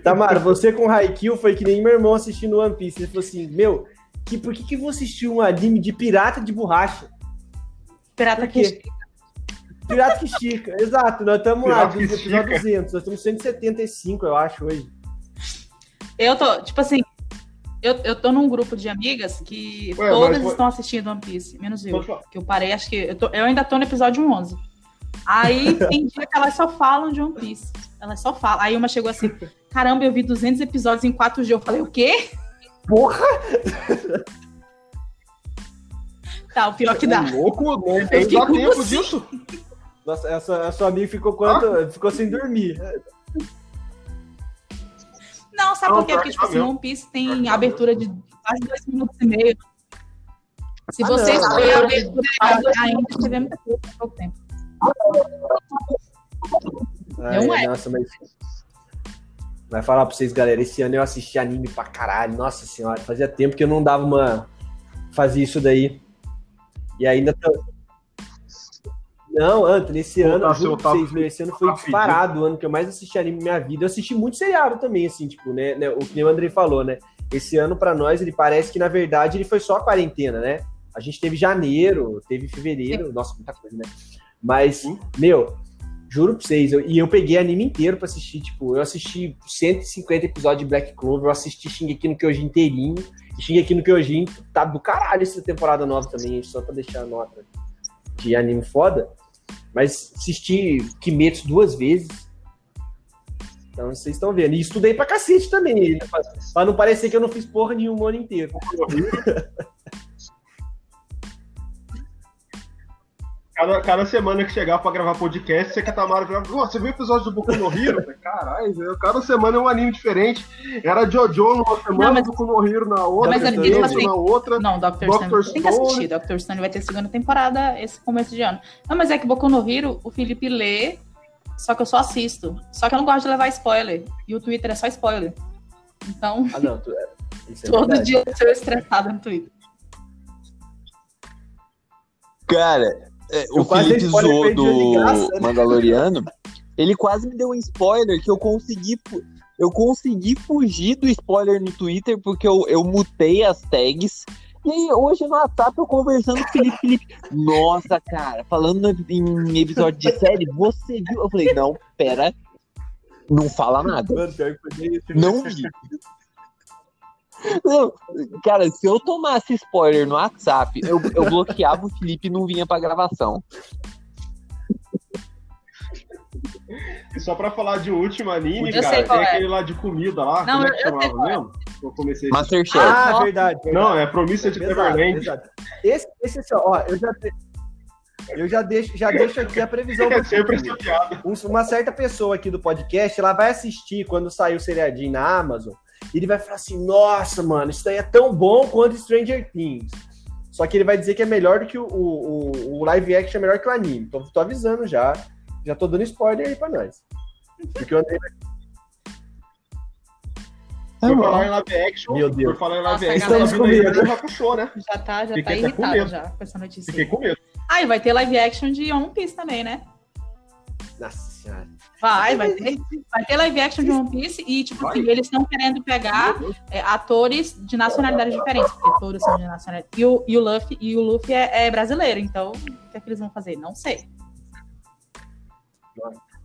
Tamara, você com Haikyuu foi que nem meu irmão assistindo One Piece. Ele falou assim, meu, que, por que, que eu vou assistir um anime de pirata de borracha? Pirata que Pirata que estica, exato. Nós estamos lá, Pirata que no episódio estica. 200. Nós estamos 175, eu acho, hoje. Eu tô, tipo assim, eu, eu tô num grupo de amigas que Ué, todas mas estão assistindo One Piece, menos eu. Que eu parei, acho que. Eu, tô- eu ainda tô no episódio 11. Aí tem dia que elas só falam de One Piece. Elas só falam. Aí uma chegou assim: caramba, eu vi 200 episódios em 4 dias. Eu falei: o quê? Porra! Tá, o pior que dá. Ô, louco, não Eu tem fiquei tempo assim? disso. Nossa, essa, a sua amiga ficou quanto? Ficou sem dormir. Não, sabe Não, por quê? Porque, que tipo tá assim. One Piece tem que tá abertura de quase dois minutos e meio. Se Ah, você não. escolher a abertura ainda você vê muita coisa pouco tempo. Ai, Não é. Nossa, mas. Vai falar pra vocês, galera. Esse ano eu assisti anime pra caralho. Nossa senhora, fazia tempo que eu não dava uma. Fazia isso daí. E ainda. tô- Não, Anthony, esse Pô, ano, tá, juro pra vocês, meu, esse ano foi disparado o ano que eu mais assisti anime na minha vida. Eu assisti muito seriado também, assim, tipo, né, né, O que nem o Andrei falou, né? Esse ano, pra nós, ele parece que, na verdade, ele foi só a quarentena, né? A gente teve janeiro, teve fevereiro, nossa, muita coisa, né? Mas, Sim. meu, juro pra vocês, eu- e eu peguei anime inteiro pra assistir, tipo, eu assisti 150 episódios de Black Clover, eu assisti Shingeki no Kyojin inteirinho, e Shingeki no Kyojin tá do caralho essa temporada nova também, só pra deixar a nota de anime foda. Mas assisti Kimetsu duas vezes. Então vocês estão vendo. E estudei pra cacete também, pra não parecer que eu não fiz porra nenhuma o ano inteiro. Cada, cada semana que chegar pra gravar podcast, você que a Tamara grava, "Ô, você viu o episódio do Boku no Hero? Caralho, velho, cada semana é um anime diferente. Era Jojo numa semana, Não, mas- Boku no Hero na outra, Mas é Kimetsu tipo assim, na outra. Não, Dr. Dr. Stone. Você tem que assistir. Dr. Stone vai ter segunda temporada esse começo de ano. Não, mas é que Boku no Hero, o Felipe lê, só que eu só assisto. Só que eu não gosto de levar spoiler. E o Twitter é só spoiler. Então, Ah, não. tu- Isso é todo verdade. dia eu sou estressada no Twitter. Cara, é, Eu o quase Felipe perdido de graça, do né? Mandaloriano. Ele quase me deu um spoiler que eu consegui. Eu consegui fugir do spoiler no Twitter porque eu, eu mutei as tags. E aí, hoje no WhatsApp, eu conversando com o Felipe, Felipe, nossa, cara, falando em episódio de série, você viu? Eu falei, não, pera, não fala nada. Mano, pior que foi bem isso. Não vi. Não, cara, se eu tomasse spoiler no WhatsApp, eu, eu bloqueava o Felipe e não vinha pra gravação. E só pra falar de último anime, Eu cara, tem é. aquele lá de comida lá. Não, como é que eu- chamava qual é. mesmo? Eu comecei. Masterchef. Ah, Ó. verdade, verdade. Não, é Promissa de Exato, Neverland. Esse, esse assim, ó, eu já, eu já deixo, já deixo aqui a previsão É sempre. Um- uma certa pessoa aqui do podcast, ela vai assistir quando sair o seriadinho na Amazon, e ele vai falar assim, nossa, mano, isso daí é tão bom quanto Stranger Things. Só que ele vai dizer que é melhor do que o, o, o- live action, é melhor que o anime. Então, tô avisando já. Já tô dando spoiler aí pra nós. Porque o André Por falar em live action, Meu Deus. por falar em Nossa, live action, estamos a com medo. já puxou, né? Já tá, já Fiquei tá medo. já com essa notícia. Fiquei com medo. Ah, e vai ter live action de One Piece também, né? Nossa senhora. Vai, vai ter, vai ter live action de One Piece e, tipo, Vai. assim, eles estão querendo pegar é, atores de nacionalidades diferentes, porque todos são de nacionalidade. E o, e o Luffy, e o Luffy é, é brasileiro, então o que, é que eles vão fazer? Não sei.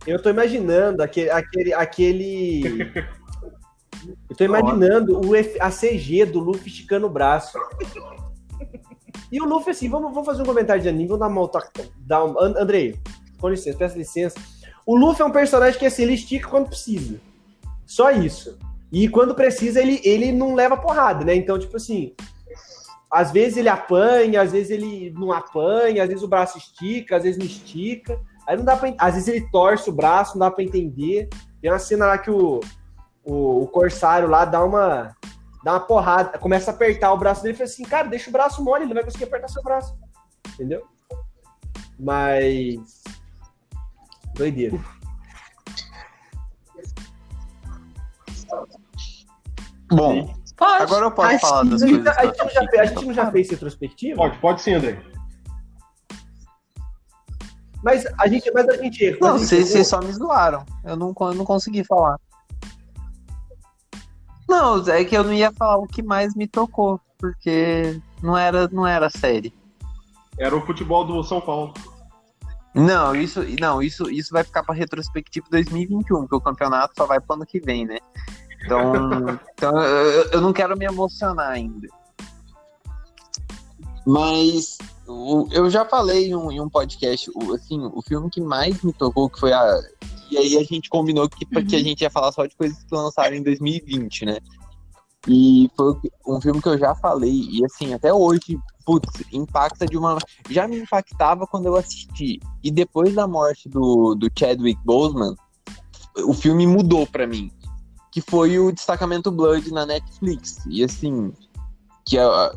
Eu tô imaginando aquele. aquele, aquele... Eu tô imaginando o F- a CG do Luffy esticando o braço. E o Luffy, assim, vamos, vamos fazer um comentário de anime, vamos dar uma outra. Dar um, And- Andrei, com licença, peço licença. O Luffy é um personagem que assim, ele estica quando precisa. Só isso. E quando precisa, ele, ele não leva porrada, né? Então, tipo assim, às vezes ele apanha, às vezes ele não apanha, às vezes o braço estica, às vezes não estica. Aí não dá pra. Às vezes ele torce o braço, não dá pra entender. Tem uma cena lá que o, o, o Corsário lá dá uma. Dá uma porrada, começa a apertar o braço dele e fala assim, cara, deixa o braço mole, ele não vai conseguir apertar seu braço. Entendeu? Mas. Doideira. Bom, Pode. agora eu posso Acho falar das A gente, coisas a gente já, fez- a gente não já fez retrospectiva? Pode, pode sim, André. Mas a gente, mas a gente errou. a Não, gente vocês errou. vocês só me zoaram. Eu não, eu não consegui falar. Não, é que eu não ia falar o que mais me tocou, porque não era, não era série. Era o futebol do São Paulo. Não, isso, não, isso, isso vai ficar para retrospectiva 2021, porque o campeonato só vai pro ano que vem, né? Então, então eu, eu não quero me emocionar ainda. Mas eu já falei em um, em um podcast, o, assim, o filme que mais me tocou, que foi a. E aí a gente combinou que, que a gente ia falar só de coisas que lançaram em 2020, né? E foi um filme que eu já falei, e assim, até hoje, putz, impacta de uma. Já me impactava quando eu assisti. E depois da morte do, do Chadwick Boseman, o filme mudou pra mim. Que foi o Destacamento Blood na Netflix. E assim, que a,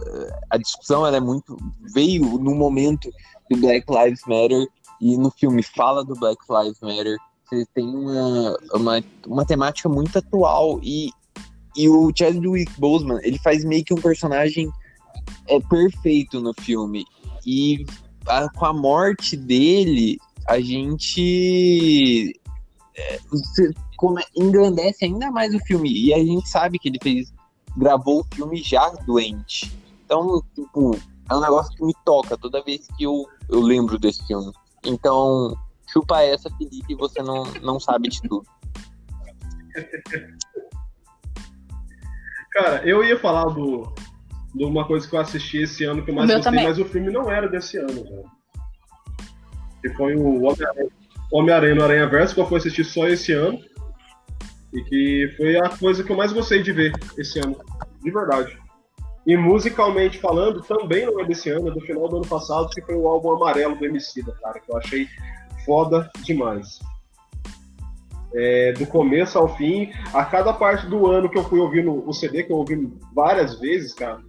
a discussão ela é muito. veio no momento do Black Lives Matter e no filme fala do Black Lives Matter. Você tem uma, uma, uma temática muito atual e, e o Chadwick Boseman, ele faz meio que um personagem é perfeito no filme. E a, com a morte dele, a gente é, como, engrandece ainda mais o filme. E a gente sabe que ele fez gravou o filme já doente. Então, tipo, é um negócio que me toca toda vez que eu, eu lembro desse filme. Então, chupa essa, Felipe, você não, não sabe de tudo. Cara, eu ia falar do, de uma coisa que eu assisti esse ano que eu mais gostei, também. mas o filme não era desse ano, velho. Que foi o Homem-Aranha Homem no Aranha Verso, que eu fui assistir só esse ano. E que foi a coisa que eu mais gostei de ver esse ano. De verdade. E musicalmente falando, também não é desse ano, é do final do ano passado, que foi o álbum amarelo do Emicida, cara, que eu achei foda demais. É, do começo ao fim, a cada parte do ano que eu fui ouvindo o CD, que eu ouvi várias vezes, cara,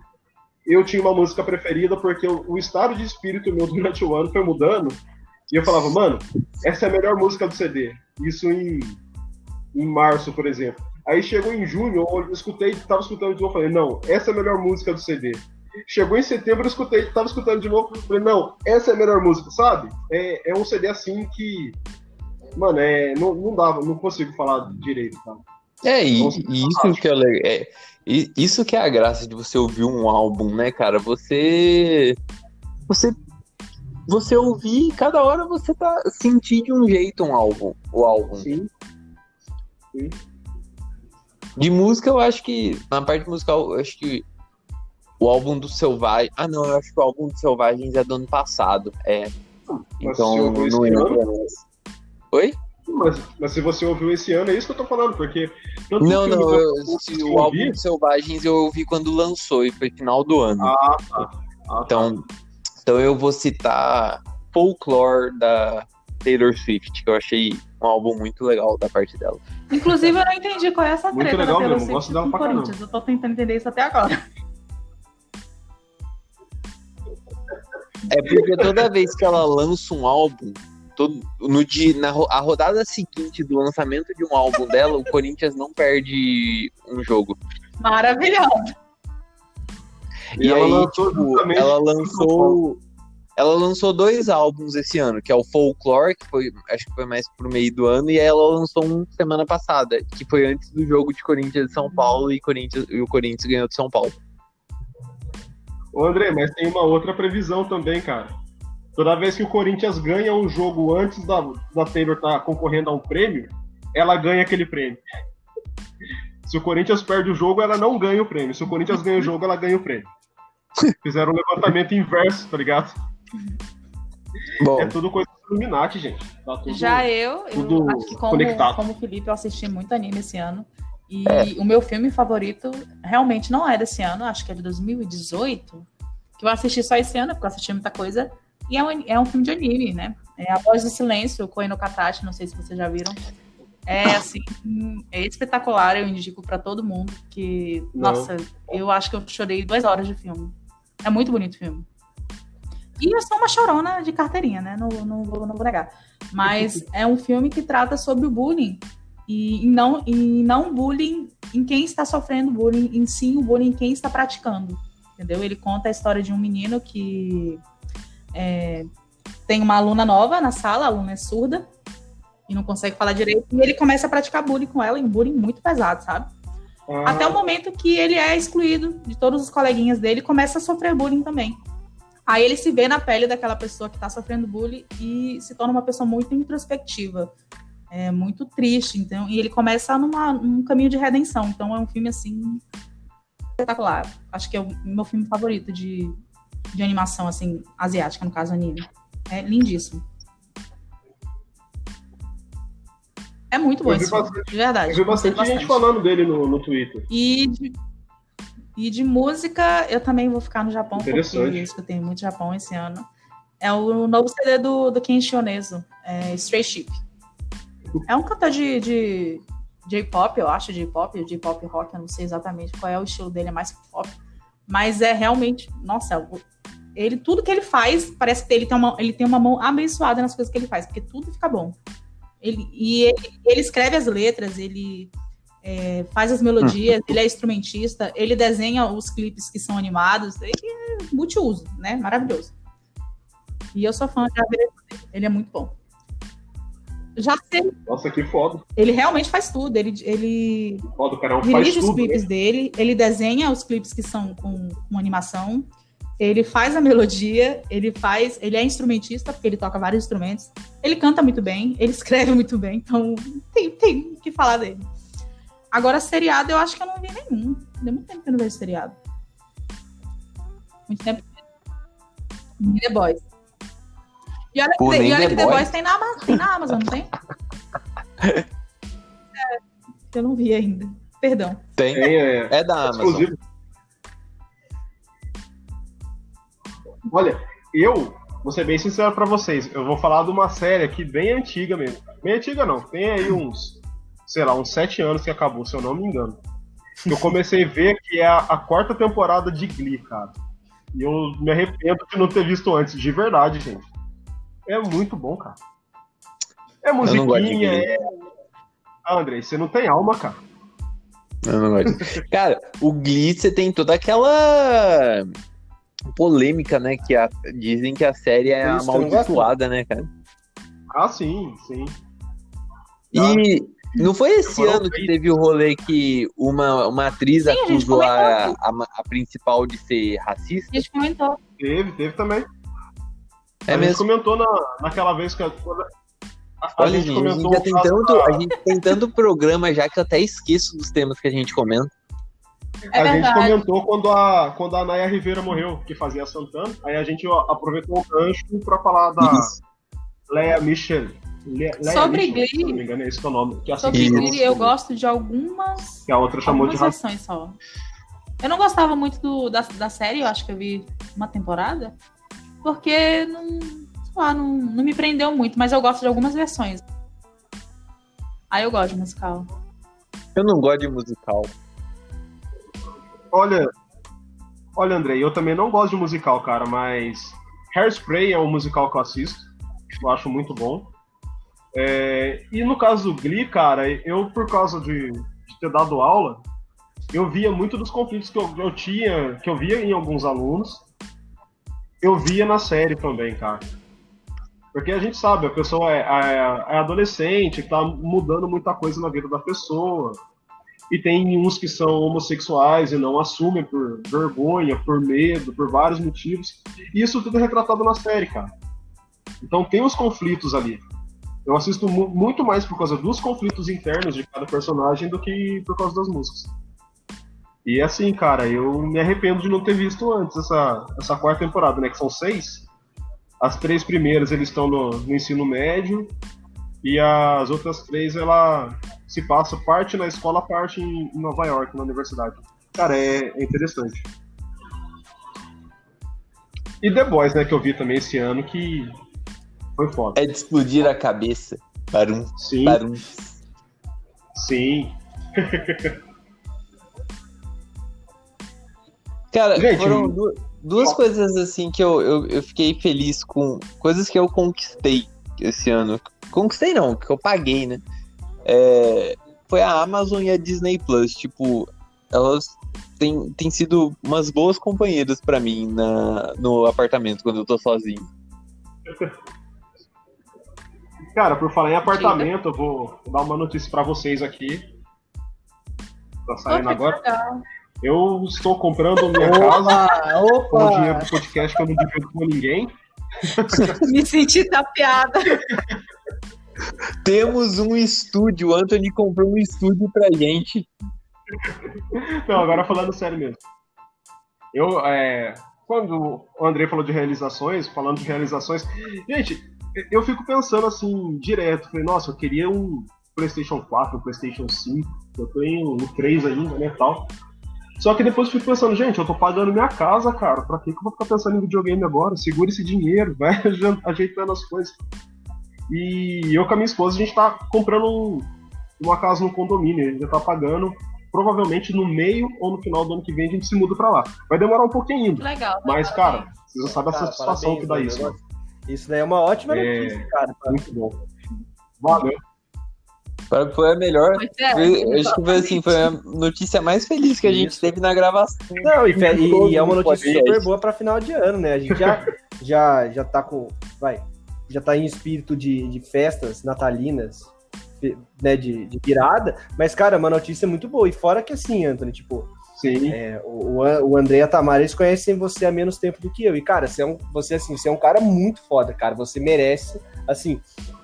eu tinha uma música preferida porque o, o estado de espírito meu durante o ano foi mudando. E eu falava, mano, essa é a melhor música do CD. Isso em, em março, por exemplo. Aí chegou em junho, eu escutei, tava escutando de novo, falei, não, essa é a melhor música do CD. Chegou em setembro, eu escutei, tava escutando de novo, falei, não, essa é a melhor música, sabe? É, é um CD assim que, mano, é, não, não dava, não consigo falar direito, tá? É, e, e isso que é, é, isso que é a graça de você ouvir um álbum, né, cara? Você você você ouvir, cada hora você tá sentir de um jeito um álbum, o álbum. Sim. Sim. De música, eu acho que na parte musical, eu acho que o álbum do Selvagem. Ah, não, eu acho que o álbum do Selvagens é do ano passado. É. então, não lembro. Oi? Mas, mas se você ouviu esse ano, é isso que eu tô falando, porque. Não, não, eu, se o álbum de Selvagens eu ouvi quando lançou e foi final do ano. Ah, tá. Ah, então, tá. então eu vou citar Folklore da Taylor Swift, que eu achei um álbum muito legal da parte dela. Inclusive, eu não entendi qual é essa muito treta legal da Taylor mesmo, Swift gosto dela pra Corinthians. Eu tô tentando entender isso até agora. É porque toda vez que ela lança um álbum, todo, no dia, na a rodada seguinte do lançamento de um álbum dela, o Corinthians não perde um jogo. Maravilhoso. E, e aí, ela lançou, tipo, ela lançou ela lançou dois álbuns esse ano, que é o Folklore, que foi, acho que foi mais pro meio do ano, e aí ela lançou um semana passada, que foi antes do jogo de Corinthians e São Paulo, e, Corinthians, e o Corinthians ganhou de São Paulo. Ô André, mas tem uma outra previsão também, cara. Toda vez que o Corinthians ganha um jogo antes da, da Taylor estar tá concorrendo a um prêmio, ela ganha aquele prêmio. Se o Corinthians perde o jogo, ela não ganha o prêmio. Se o Corinthians ganha o jogo, ela ganha o prêmio. Fizeram um levantamento inverso, tá ligado? Bom. É tudo coisa do Illuminati, gente. Tá Já eu, eu acho que como, como o Felipe, eu assisti muito anime esse ano. E é. o meu filme favorito realmente não é desse ano, acho que é de 2018. Que eu assisti só esse ano, porque eu assisti muita coisa. E é um, é um filme de anime, né? É A Voz do Silêncio, Koe no Katachi, não sei se vocês já viram. É assim, é espetacular, eu indico para todo mundo que, não. nossa, eu acho que eu chorei duas horas de filme. É muito bonito o filme. E eu sou uma chorona de carteirinha, né? Não, não, vou, não vou negar. Mas é um filme que trata sobre o bullying. E, e, não, e não bullying em quem está sofrendo bullying, em sim o bullying em quem está praticando. Entendeu? Ele conta a história de um menino que é, tem uma aluna nova na sala, a aluna é surda e não consegue falar direito, e ele começa a praticar bullying com ela, e um bullying muito pesado, sabe? Ah. Até o momento que ele é excluído de todos os coleguinhas dele começa a sofrer bullying também. Aí ele se vê na pele daquela pessoa que está sofrendo bullying e se torna uma pessoa muito introspectiva, é muito triste. Então, e ele começa numa, num caminho de redenção. Então é um filme assim espetacular. Acho que é o meu filme favorito de, de animação assim asiática, no caso anime. É lindíssimo. É muito bom esse filme, de verdade. Eu vi bastante, bastante gente falando dele no, no Twitter. E de, e de música, eu também vou ficar no Japão, porque eu escutei muito Japão esse ano. É o novo CD do, do Ken Shionezo, é Stray Ship. É um cantor de, de J-pop, eu acho, J-pop, J-pop rock, eu não sei exatamente qual é o estilo dele, é mais pop. Mas é realmente, nossa, ele tudo que ele faz, parece que ele tem uma, ele tem uma mão abençoada nas coisas que ele faz, porque tudo fica bom. Ele, e ele, ele escreve as letras, ele é, faz as melodias, ele é instrumentista, ele desenha os clipes que são animados, ele é multiuso, né? Maravilhoso. E eu sou fã de ele é muito bom. Já sei. Nossa, que foda. Ele realmente faz tudo. Ele, ele foda, cara, é dirige os tudo, clipes né? dele, ele desenha os clipes que são com, com animação, ele faz a melodia, ele faz, ele é instrumentista, porque ele toca vários instrumentos, ele canta muito bem, ele escreve muito bem, então tem, tem que falar dele. Agora, seriado, eu acho que eu não vi nenhum. Deu muito tempo que eu não vejo seriado. Muito tempo. The Boys. E olha, Pô, que, e olha que The Boys, tem, na, tem na Amazon, não tem? é, eu não vi ainda. Perdão. Tem, é, é da Amazon. Exclusivo. Olha, eu vou ser bem sincero para vocês. Eu vou falar de uma série aqui bem antiga mesmo. Bem antiga não, tem aí uns, sei lá, uns sete anos que acabou, se eu não me engano. Eu comecei a ver que é a, a quarta temporada de Glee, cara. E eu me arrependo de não ter visto antes, de verdade, gente. É muito bom, cara. É musiquinha, é. Ah, Andrei, você não tem alma, cara. Eu não gosto. cara, o Glee, você tem toda aquela polêmica, né? Que a... dizem que a série é Isso, amaldiçoada, né, cara? Ah, sim, sim. E não foi esse ano que teve o rolê que uma, uma atriz sim, acusou a, a, a, principal de ser racista? A gente comentou. Teve, teve também. É a mesmo? gente comentou na, naquela vez que a, a, Olha, gente, a gente, tem tanto, da... a gente tem tanto programa já que eu até esqueço dos temas que a gente comenta. É a verdade. gente comentou quando a, quando a Naya Rivera morreu, que fazia a Santana, aí a gente aproveitou o gancho pra falar da Isso. Leia Michelle. Leia Sobre Michel, Glee, se não me engano, é esse que é o nome. Que sobre Glee, eu gosto de algumas. Que a outra chamou de só. Eu não gostava muito do, da, da série, eu acho que eu vi uma temporada, porque não, lá, não, não me prendeu muito, mas eu gosto de algumas versões. Aí eu gosto de musical. Eu não gosto de musical. Olha, olha, André, eu também não gosto de musical, cara, mas Hairspray é um musical que eu assisto, eu acho muito bom. É, e no caso do Glee, cara, eu, por causa de, de, ter dado aula, eu via muito dos conflitos que eu, eu tinha, que eu via em alguns alunos, eu via na série também, cara. Porque a gente sabe, a pessoa é, é, é adolescente, tá mudando muita coisa na vida da pessoa e tem uns que são homossexuais e não assumem por vergonha, por medo, por vários motivos. E isso tudo é retratado na série, cara. Então tem os conflitos ali. Eu assisto mu muito mais por causa dos conflitos internos de cada personagem do que por causa das músicas. E assim, cara, eu me arrependo de não ter visto antes essa, essa quarta temporada, né? Que são seis. As três primeiras eles estão no, no ensino médio e as outras três ela se passa parte na escola, parte em Nova York, na universidade. Cara, é, é interessante. E The Boys, né, que eu vi também esse ano, que foi foda. É de explodir a cabeça. Para um. Sim. Para um. Sim. Cara, Gente, foram duas, duas coisas assim que eu, eu, eu fiquei feliz com. Coisas que eu conquistei esse ano. Conquistei não, que eu paguei, né? é, foi a Amazon e a Disney Plus. Tipo, elas têm, têm sido umas boas companheiras para mim na, no apartamento quando eu tô sozinho. Cara, por falar em apartamento, eu vou dar uma notícia para vocês aqui. Tá saindo agora. Legal. Eu estou comprando minha opa, casa opa. com o dinheiro do podcast que eu não divido com ninguém. Me senti tapeada. Temos um estúdio. O Anthony comprou um estúdio pra gente. Não, agora falando sério mesmo. Eu, é, quando o André falou de realizações, falando de realizações, gente, eu fico pensando assim, direto. Falei, nossa, eu queria um PlayStation 4, um PlayStation 5. Eu tenho um 3 ainda, né, tal. Só que depois eu fico pensando, gente, eu tô pagando minha casa, cara. Pra que, que eu vou ficar pensando em videogame agora? Segura esse dinheiro, vai ajeitando as coisas. E eu com a minha esposa, a gente tá comprando um, uma casa no condomínio, a gente já tá pagando. Provavelmente no meio ou no final do ano que vem a gente se muda pra lá. Vai demorar um pouquinho ainda. Legal. Mas, cara, você já sabe a Cara, satisfação que dá parabéns, isso. mano. Isso daí é uma ótima É. notícia, cara. Muito bom. Valeu. Para que foi a melhor. É, Foi- acho que foi assim, foi a notícia mais feliz que a gente Isso. teve na gravação. Não, e, e- e é uma notícia super boa pra final de ano, né? A gente já, já, já tá com. Vai. Já tá em espírito de, de festas natalinas, né? De, de virada. Mas, cara, é uma notícia muito boa. E fora que assim, Anthony, tipo, Sim. é, o, o André e a Tamara, eles conhecem você há menos tempo do que eu. E, cara, você é um, você, assim, você é um cara muito foda, cara. Você merece, assim,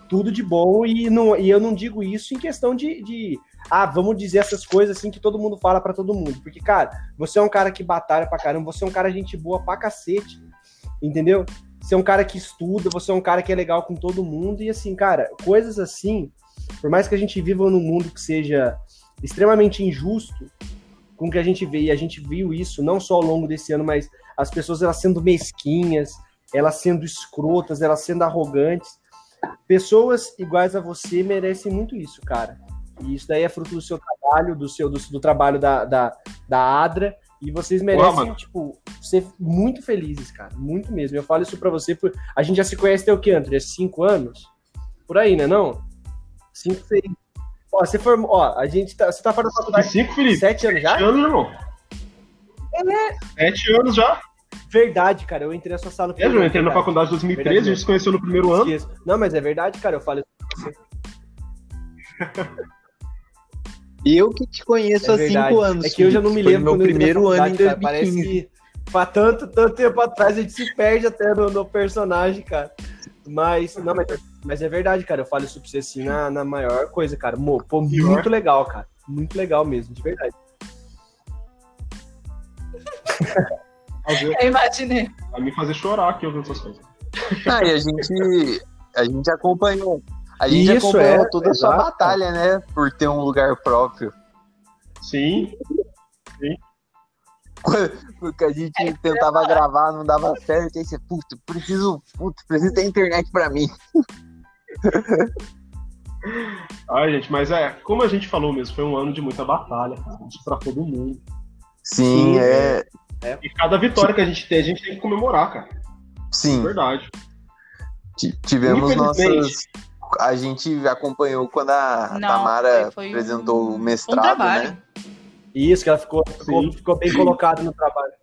tudo de bom. E, não, e eu não digo isso em questão de, de, ah, vamos dizer essas coisas assim que todo mundo fala pra todo mundo. Porque, cara, você é um cara que batalha pra caramba, você é um cara gente boa pra cacete, entendeu? Você é um cara que estuda, você é um cara que é legal com todo mundo. E, assim, cara, coisas assim, por mais que a gente viva num mundo que seja extremamente injusto, com o que a gente vê, e a gente viu isso não só ao longo desse ano, mas as pessoas elas sendo mesquinhas, elas sendo escrotas, elas sendo arrogantes. Pessoas iguais a você merecem muito isso, cara. E isso daí é fruto do seu trabalho, do seu do, do trabalho da, da, da Adra. E vocês merecem, tipo, ser muito felizes, cara. Muito mesmo. Eu falo isso pra você, por... a gente já se conhece tem o quê, André? Cinco anos? Por aí, né não? Cinco, seis. Ó, você formou. Ó, a gente tá. Você tá fazendo E faculdade cinco, Felipe? sete anos já? Sete anos, irmão. Sete anos já. Verdade, cara. Eu entrei na sua sala. É, eu entrei na faculdade em 2013, a Verdade gente se conheceu no primeiro ano. Não, mas é verdade, cara. Eu falo isso. E eu que te conheço É há verdade. cinco anos. É que eu já não me lembro meu quando eu entrei na primeiro ano em faculdade, cara. Parece 2015. que faz tanto, tanto tempo atrás a gente se perde até no, no personagem, cara. Mas, não, mas, mas é verdade, cara. Eu falo isso pra você assim na, na maior coisa, cara. Mo, pô, muito legal, cara. Muito legal mesmo, de verdade. Fazer, Eu imaginei. vai me fazer chorar aqui ouvindo essas coisas. Ah, e a gente, a gente acompanhou. A gente Isso, acompanhou é, toda a sua exato. batalha, né? Por ter um lugar próprio. Sim. Porque a gente tentava gravar, não dava certo. Aí você, puta, preciso, puta, preciso ter internet pra mim. Ai, gente, mas é, como a gente falou mesmo, foi um ano de muita batalha, pra todo mundo. Sim, Sim, é. E cada vitória que a gente tem, a gente tem que comemorar, cara. Sim, Verdade. ti- tivemos nossas. A gente acompanhou quando a Não, Tamara foi- foi apresentou um- o um mestrado, trabalho. né? Isso, que ela ficou, ficou, ficou bem colocada no trabalho.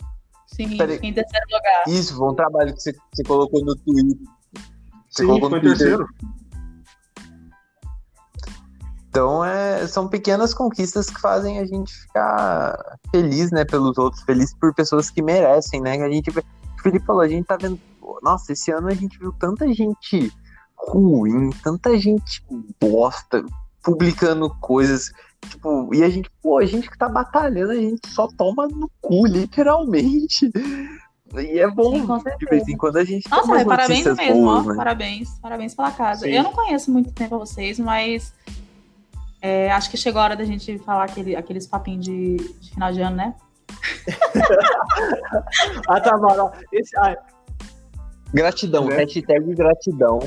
Sim, Peraí. em terceiro lugar. Isso, foi um trabalho que você, você colocou no Twitter. Você Sim, colocou no Twitter. terceiro. Então, é, são pequenas conquistas que fazem a gente ficar feliz, né, pelos outros, feliz por pessoas que merecem, né? Que a gente, o Felipe falou, a gente tá vendo, nossa, esse ano a gente viu tanta gente ruim, tanta gente bosta, publicando coisas, tipo, e a gente, pô, a gente que tá batalhando, a gente só toma no cu, literalmente. E é bom, Sim, de vez em quando a gente Nossa, mas parabéns mesmo, boas, ó. né? Parabéns, parabéns pela casa. Sim. Eu não conheço muito tempo a vocês, mas é, acho que chegou a hora da gente falar aquele, aqueles papinhos de, de final de ano, né? Ah, tá, mano. Esse, ah, Gratidão, Né? hashtag gratidão.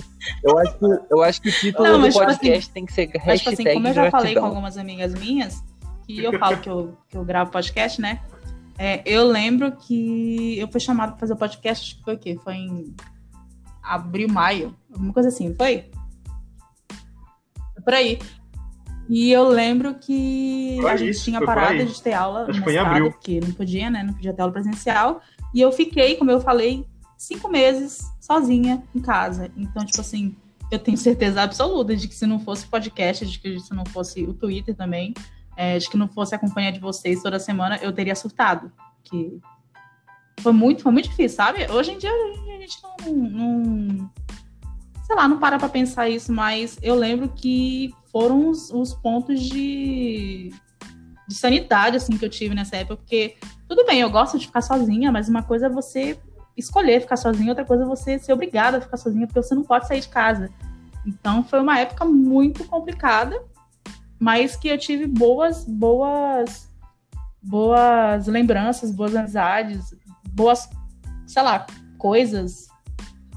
Eu acho que, eu acho que o título Não, do tipo podcast tem que ser Mas, hashtag tipo assim, como eu já falei com gratidão. algumas amigas minhas, que eu falo que eu, que eu gravo podcast, né? É, eu lembro que eu fui chamada pra fazer o podcast, acho que foi o quê? Foi em abril, maio, alguma coisa assim, foi? Por aí. E eu lembro que Foi a gente isso, tinha parado de ter aula Acho mestrado, porque não podia, né? Não podia ter aula presencial. E eu fiquei, como eu falei, cinco meses sozinha em casa. Então, tipo assim, eu tenho certeza absoluta de que se não fosse podcast, de que se não fosse o Twitter também, é, de que não fosse a companhia de vocês toda semana, eu teria surtado. Que foi muito, foi muito difícil, sabe? Hoje em dia a gente não, não sei lá, não para pra pensar isso, mas eu lembro que foram os, os pontos de, de sanidade, assim, que eu tive nessa época, porque tudo bem, eu gosto de ficar sozinha, mas uma coisa é você escolher ficar sozinha, outra coisa é você ser obrigada a ficar sozinha, porque você não pode sair de casa. Então foi uma época muito complicada, mas que eu tive boas, boas, boas lembranças, boas amizades, boas, sei lá, coisas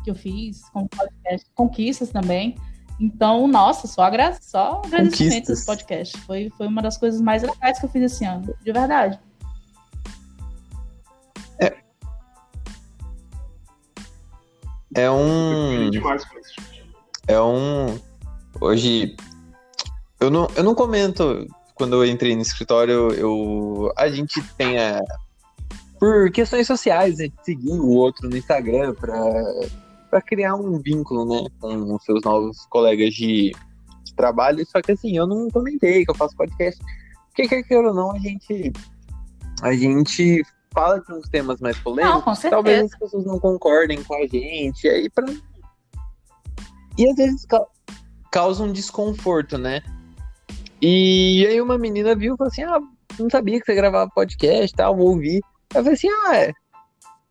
que eu fiz, podcast, conquistas também. Então, nossa, só, agra só agradecimento esse podcast. Foi, foi uma das coisas mais legais que eu fiz esse ano, de verdade. É Eu um. É um. Hoje. Eu não, eu não comento quando eu entrei no escritório, eu. A gente tem a. Por questões sociais, né? Seguir o outro no Instagram pra, pra criar um vínculo, né? Com os seus novos colegas de, de trabalho. Só que assim, eu não comentei que eu faço podcast. Porque quer queira ou não, a gente. A gente fala de uns temas mais polêmicos. Não. Talvez as pessoas não concordem com a gente. E aí, pra... E às vezes ca- causa um desconforto, né? E aí uma menina viu e falou assim: Ah, não sabia que você gravava podcast e tal, vou ouvir. Eu falei assim, ah, é.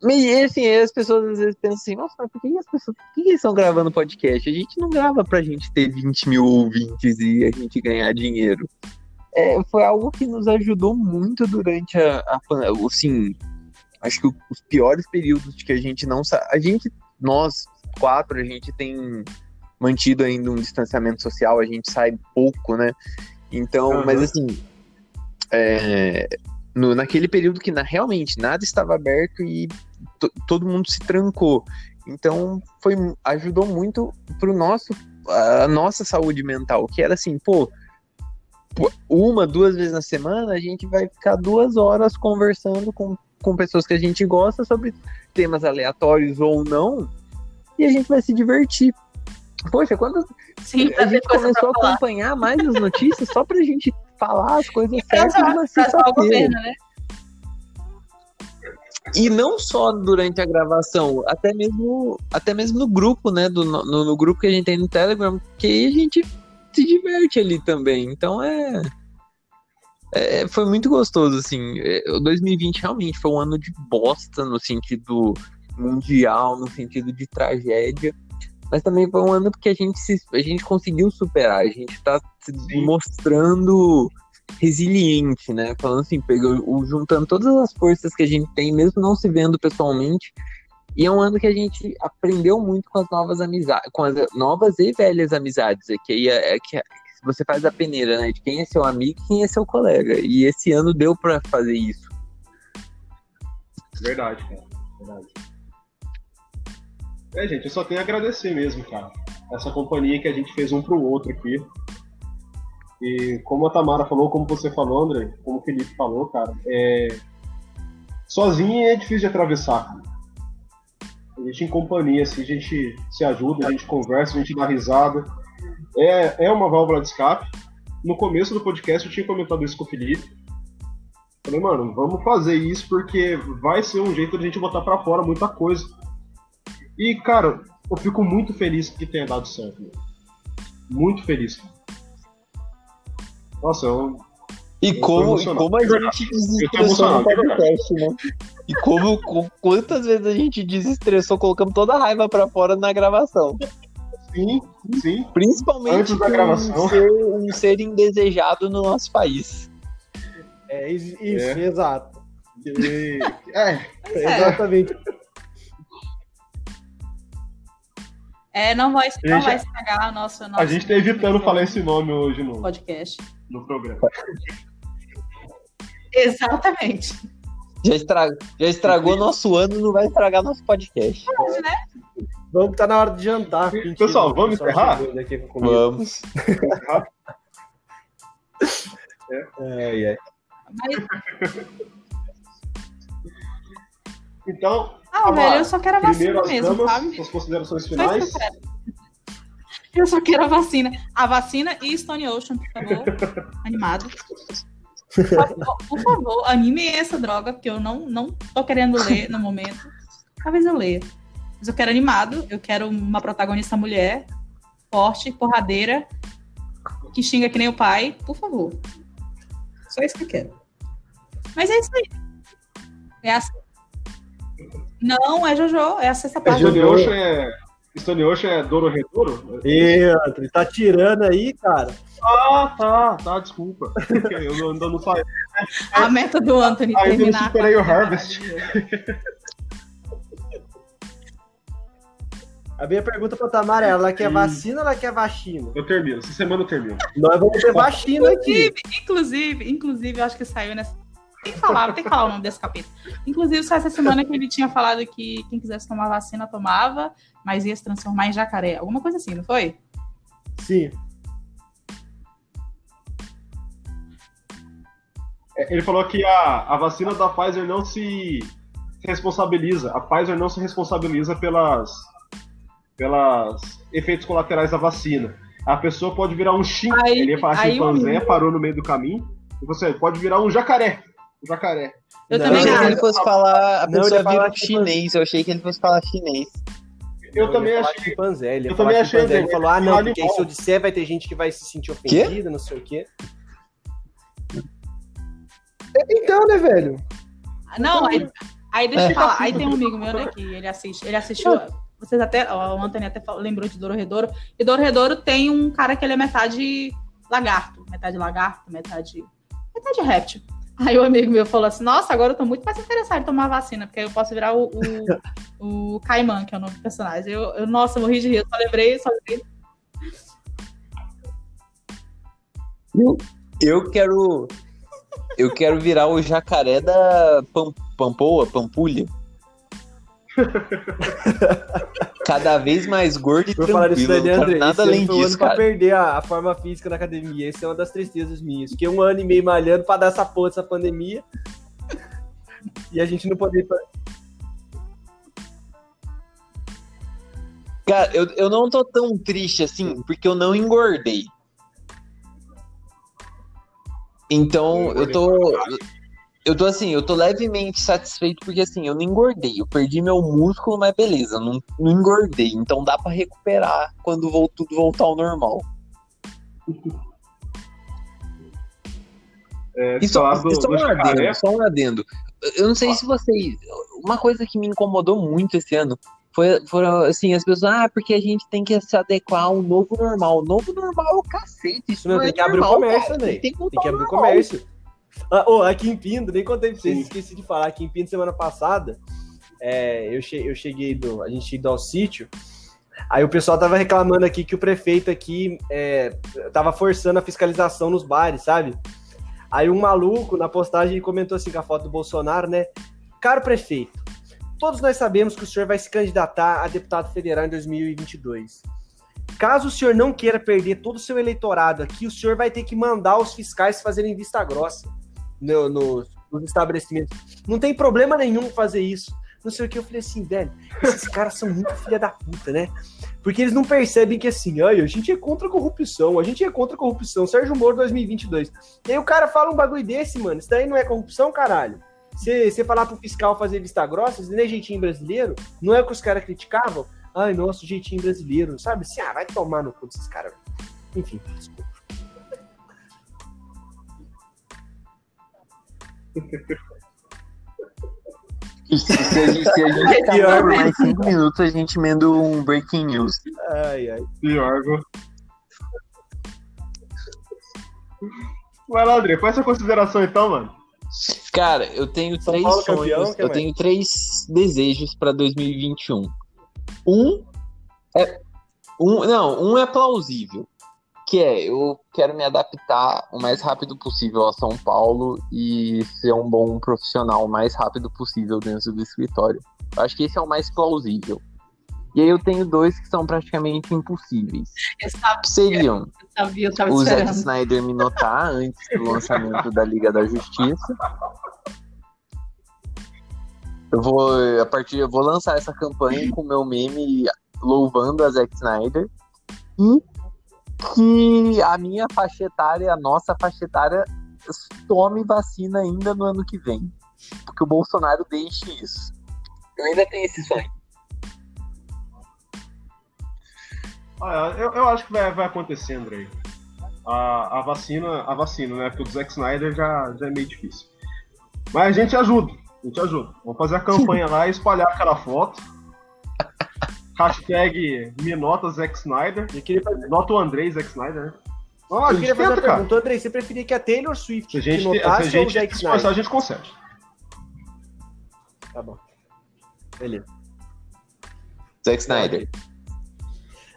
E assim, as pessoas às vezes pensam assim, nossa, mas por que as pessoas por que eles estão gravando podcast? A gente não grava pra gente ter 20 mil ouvintes e a gente ganhar dinheiro. É, foi algo que nos ajudou muito durante a, a assim, acho que os piores períodos de que a gente não sa- a gente nós quatro a gente tem mantido ainda um distanciamento social a gente sai pouco né então Aham. mas assim é, no, naquele período que na- realmente nada estava aberto e todo mundo se trancou então foi ajudou muito pro nosso a nossa saúde mental que era assim pô uma, duas vezes na semana, a gente vai ficar duas horas conversando com, com pessoas que a gente gosta sobre temas aleatórios ou não, e a gente vai se divertir. Poxa, quando Sim, a gente começou a acompanhar mais as notícias só pra gente falar as coisas certas na sexta-feira. né? E não só durante a gravação, até mesmo, até mesmo no grupo, né? Do, no, no grupo que a gente tem no Telegram, que aí a gente se diverte ali também. Então é. é, foi muito gostoso, assim. É, O 2020 realmente foi um ano de bosta no sentido mundial, no sentido de tragédia. Mas também foi um ano porque a gente, se, a gente conseguiu superar, a gente tá se mostrando resiliente, né? Falando assim, pegou, juntando todas as forças que a gente tem, mesmo não se vendo pessoalmente. E é um ano que a gente aprendeu muito com as novas amizades, com as novas e velhas amizades. É que aí é, é que você faz a peneira, né? De quem é seu amigo e quem é seu colega. E esse ano deu pra fazer isso. Verdade, cara. Verdade. É, gente, eu só tenho a agradecer mesmo, cara. Essa companhia que a gente fez um pro outro aqui. E como a Tamara falou, como você falou, André, como o Felipe falou, cara, é... sozinho é difícil de atravessar. A gente em companhia, assim, a gente se ajuda, a gente conversa, a gente dá risada. É, é uma válvula de escape. No começo do podcast eu tinha comentado isso com o Felipe. Falei, mano, vamos fazer isso porque vai ser um jeito de a gente botar pra fora muita coisa. E, cara, eu fico muito feliz que tenha dado certo. Muito feliz. cara. Nossa, eu, E Eu como, e como a gente desestressou no podcast, né? E como, com- quantas vezes a gente desestressou, colocamos toda a raiva pra fora na gravação. sim, sim. Principalmente Antes da por gravação. Um, ser, um ser indesejado no nosso país. É is- isso, É. exato. E- é, Exatamente. É, não vai, não Gente, vai estragar o nosso, nosso a gente tá evitando falar esse nome hoje no, podcast. No programa. Exatamente. Já, estra... Já estragou nosso ano, não vai estragar nosso podcast. Vamos que tá na hora de jantar. Mentira, Pessoal, vamos pessoal encerrar? Vamos. Ai, ai. Mas, Então, ah, Vamos lá. velho, eu só quero primeiro vacina mesmo, damas, sabe? as considerações finais. Eu só quero a vacina. A vacina e Stone Ocean, por favor. Animado. Por favor, por favor, animem essa droga, porque eu não, não tô querendo ler no momento. Talvez eu leia. Mas eu quero animado, eu quero uma protagonista mulher, forte, porradeira, que xinga que nem o pai, por favor. Só isso que eu quero. Mas é isso aí. É a... Não, é Jojo, é a sexta parte. Stone Ocean é. Stone Ocean é Doro Redouro? Ih, Antônio, tá tirando aí, cara. Ah, tá, tá, desculpa. Eu ainda não saí. A meta do Anthony não terminar. superei com a o Harvest. A minha pergunta pra Tamara é: ela quer vacina ou ela quer vacina? Eu termino. Essa semana eu termino. Nós vamos ter vacina aqui. Inclusive, inclusive, inclusive, eu acho que saiu nessa. Tem que falar, tem que falar o nome desse capítulo. Inclusive, só essa semana que ele tinha falado que quem quisesse tomar vacina tomava, mas ia se transformar em jacaré. Alguma coisa assim, não foi? Sim. É, Ele falou que a, a vacina da Pfizer não se, responsabiliza. A Pfizer não se responsabiliza pelas, pelas efeitos colaterais da vacina. A pessoa pode virar um chim. Aí- Ele ia falar chimpanzé, parou no meio do caminho. E você pode virar um jacaré. Um jacaré. Eu Não, também achei que ele fosse falar. A Não, ele pessoa falar vira um tipo- chinês. Eu achei que ele fosse falar chinês. Eu Ele também achei. Chimpanzé, ele eu também achei. Ele né? falou: ah, não, Animal. porque aí se eu disser vai ter gente que vai se sentir ofendida, não sei o quê. Então, né, velho? Não, aí, aí deixa É. eu falar. Aí tem um amigo meu, né, que ele assiste. Ele assistiu. Vocês até. ó, O Antônio até falou- lembrou de Dororedoro. E Dororedoro tem um cara que ele é metade lagarto. Metade lagarto, metade. Metade réptil. Aí o amigo meu falou assim: Nossa, agora eu tô muito mais interessado em tomar vacina, porque aí eu posso virar o, o, o Caiman, que é o nome do personagem. Eu, eu, nossa, eu morri de rir. Eu só lembrei, só lembrei. Eu quero. Eu quero virar o jacaré da Pam- Pampoa, Pampulha. Cada vez mais gordo e Por falar tranquilo. nisso daí, André? nada além foi o ano disso, pra cara. perder a, a forma física na academia. Essa é uma das tristezas minhas. Fiquei um ano e meio malhando pra dar essa porra dessa pandemia. E a gente não poder. Cara, eu, eu não tô tão triste assim, porque eu não engordei. Então, eu tô. Eu tô assim, eu tô levemente satisfeito porque assim, eu não engordei. Eu perdi meu músculo, mas beleza, não, não engordei. Então dá pra recuperar quando vol- tudo voltar ao normal. É, E só, do- e só um jacaré. adendo, só um adendo. Eu não sei se vocês. Uma coisa que me incomodou muito esse ano foi, foram assim, as pessoas, ah, porque a gente tem que se adequar ao novo normal. O novo normal é o cacete. Isso Não, não, tem é que abrir o normal, comércio. André. Tem que, Tem que abrir o normal. comércio. Ah, oh, aqui em Pindo, nem contei pra vocês, esqueci de falar. Aqui em Pindo, semana passada, é, eu, che eu cheguei do. A gente ido ao sítio. Aí o pessoal tava reclamando aqui que o prefeito aqui é, tava forçando a fiscalização nos bares, sabe? Aí um maluco na postagem comentou assim com a foto do Bolsonaro, né? Caro prefeito, todos nós sabemos que o senhor vai se candidatar a deputado federal em 2022. Caso o senhor não queira perder todo o seu eleitorado aqui, o senhor vai ter que mandar os fiscais fazerem vista grossa no, no- nos estabelecimentos. Não tem problema nenhum fazer isso. Não sei o que. Eu falei assim, velho, esses caras são muito filha da puta, né? Porque eles não percebem que assim, ai, a gente é contra a corrupção, a gente é contra a corrupção. Sérgio Moro 2022. E aí o cara fala um bagulho desse, mano. Isso daí não é corrupção, caralho? Você falar pro fiscal fazer vista grossa, isso não é jeitinho brasileiro? Não é o que os caras criticavam? Ai, nosso jeitinho brasileiro, sabe? Assim, ah, vai tomar no cu desses caras. Enfim, desculpa. Se, a gente, se a gente Pior, mais cinco minutos, a gente emenda um breaking news. Ai, ai. Pior, viu? Vai lá, André, qual é a sua consideração então, mano? Cara, eu tenho São três Paulo sonhos, campeão, eu mais? tenho três desejos pra 2021. Um é um, não, um é plausível, que é eu quero me adaptar o mais rápido possível a São Paulo e ser um bom profissional o mais rápido possível dentro do escritório. Eu acho que esse é o mais plausível. E aí eu tenho dois que são praticamente impossíveis. Eu sabia, seriam eu sabia, eu tava o Zack. Snyder me notar antes do lançamento da Liga da Justiça. Eu vou, a partir, eu vou lançar essa campanha com o meu meme louvando a Zack Snyder. E que a minha faixa etária, a nossa faixa etária, tome vacina ainda no ano que vem. Porque o Bolsonaro deixe isso. Eu ainda tenho esse sonho. Ah, eu, eu acho que vai, vai acontecer, André. A, a vacina, a vacina, né? Porque o do Zack Snyder já, já é meio difícil. Mas a gente ajuda, a gente ajuda. Vamos fazer a campanha lá e espalhar aquela foto. Hashtag me nota Zack Snyder. Eu queria fazer, Nota o Andrei Zack Snyder, né? Vamos lá, a eu gente tenta, cara. pergunta. Andrei, você preferia que a Taylor Swift Se a gente, te se a notasse ou o gente Zack se Snyder? a gente consegue. Tá bom. Beleza. Zack Snyder.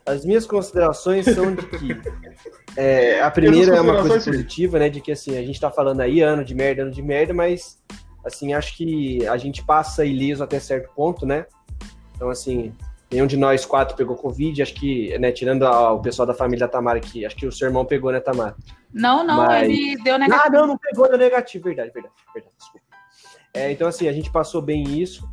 As minhas considerações são de que é, a primeira é uma coisa positiva, né? De que assim, a gente tá falando aí ano de merda, ano de merda, mas assim, acho que a gente passa ileso até certo ponto, né? Então, assim, nenhum de nós quatro pegou Covid, acho que, né, tirando a, o pessoal da família da Tamara aqui, acho que o seu irmão pegou, né, Tamara? Não, não, mas... ele deu negativo. Ah, não, não pegou, deu negativo, verdade, verdade, verdade, desculpa. É, então, assim, a gente passou bem isso,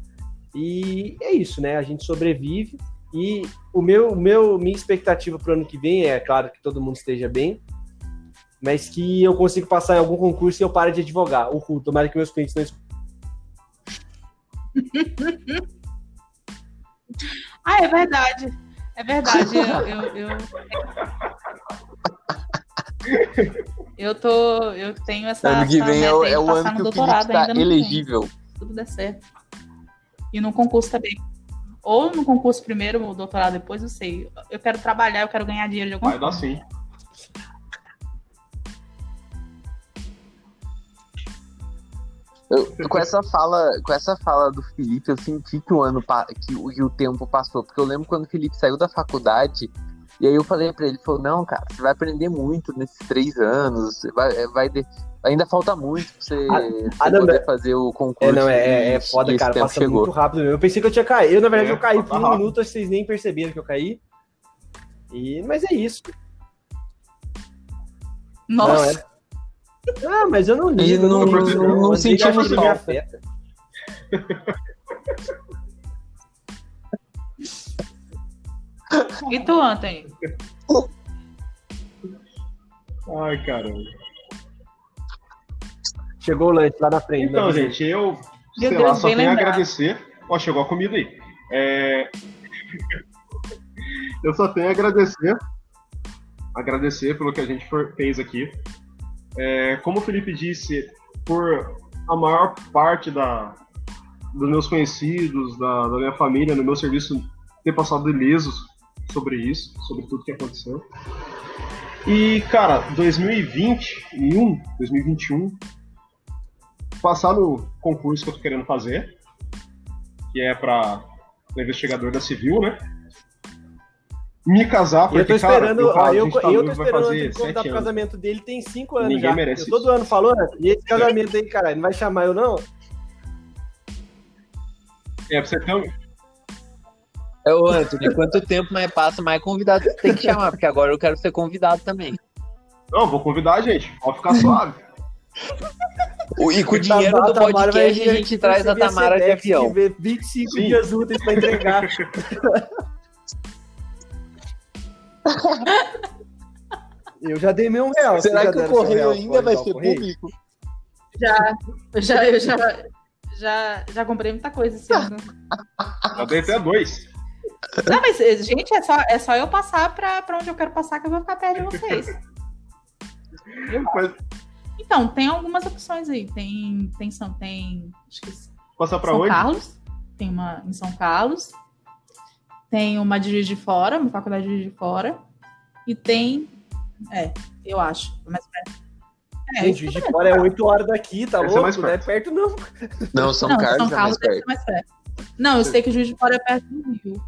e é isso, né, a gente sobrevive, e o meu, meu minha expectativa para o ano que vem é, claro, que todo mundo esteja bem, mas que eu consiga passar em algum concurso e eu pare de advogar. O cu, tomara que meus clientes não escutem. ah, é verdade. É verdade. Eu, eu, eu... eu, tô. Eu tenho essa. Ano que vem é, o, é o ano que o Felipe está elegível. Tudo der certo. E no concurso também ou no concurso primeiro, ou doutorado depois, não sei. Eu quero trabalhar, eu quero ganhar dinheiro de alguma Vai forma. Vai dar sim. Eu, com essa fala, com essa fala do Felipe, eu senti que o ano que o, que o tempo passou, porque eu lembro quando o Felipe saiu da faculdade, e aí eu falei para ele, falou, não, cara, você vai aprender muito nesses três anos, vai, vai, ainda falta muito pra você, ah, você poder fazer o concurso. É, não, é, é, é foda, cara, passa chegou. muito rápido mesmo. Eu pensei que eu tinha caído. Eu, na verdade, é, eu caí por um minuto, vocês nem perceberam que eu caí. E, mas é isso. Nossa. Não, é... Ah, mas eu não ligo. Não, não, não, não, não sentimos falta. E tu, Anthony? Ai, caramba. Chegou o lanche lá na frente. Então, gente, eu sei Deus, lá, só tenho a agradecer. Ó, chegou a comida aí. É... eu só tenho a agradecer. Agradecer pelo que a gente fez aqui. É, como o Felipe disse, por a maior parte da, dos meus conhecidos, da, da minha família, no meu serviço, ter passado ilesos sobre isso, sobre tudo que aconteceu. E, cara, 2021, 2021 passar no concurso que eu tô querendo fazer, que é para investigador da Civil, né? Me casar, porque, eu tô esperando, cara, eu, eu, tá eu tô esperando o convidar pro casamento dele, tem cinco anos Ninguém já. Merece eu todo ano falou, né? E esse casamento aí, cara, não vai chamar eu não? É, pra você ter. É, ô Antônio, quanto tempo mais passa, mais convidado você tem que chamar, porque agora eu quero ser convidado também. Não, vou convidar, gente. Pode ficar suave. E com o dinheiro do podcast a gente traz a Tamara de avião. 25 Sim. dias úteis para entregar. eu já dei meu real. Será que o correio ainda vai ser público? Já, já, eu já, já, já comprei muita coisa esse ano. Já dei até dois. Não, mas, gente, é só, é só eu passar para onde eu quero passar que eu vou ficar perto de vocês. Mas, então, tem algumas opções aí. Tem, tem São, tem, acho que Passar para São onde? Carlos. Tem uma em São Carlos. Tem uma de Juiz de Fora, uma faculdade de Juiz de Fora. E tem, é, eu acho, mais perto. É, Gente, Juiz de Fora é 8 horas daqui, tá Esse é louco? É não é perto não. Não, São não, Carlos, São Carlos é mais, mais perto. Não, eu sei que Juiz de Fora é perto do Rio.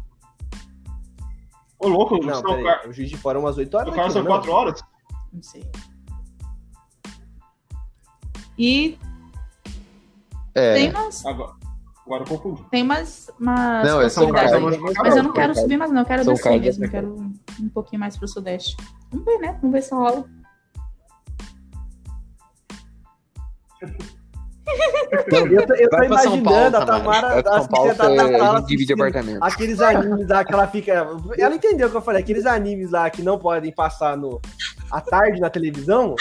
Ô, louco, não, Carlos. O Juiz de Fora é umas 8 horas. São Carlos são 4 horas? Não sei. E é. tem umas. Agora, agora eu confundi. Tem umas, umas não, é São Carlos, mas eu não quero subir mais, não. Eu quero São descer mesmo. Eu quero um pouquinho mais pro sudeste. Vamos ver, né? Vamos ver se rola. Eu, eu, tô, eu tô imaginando a Tamara da sala divide apartamento. Aqueles animes lá que ela fica. Ela entendeu o que eu falei, aqueles animes lá que não podem passar no, à tarde na televisão.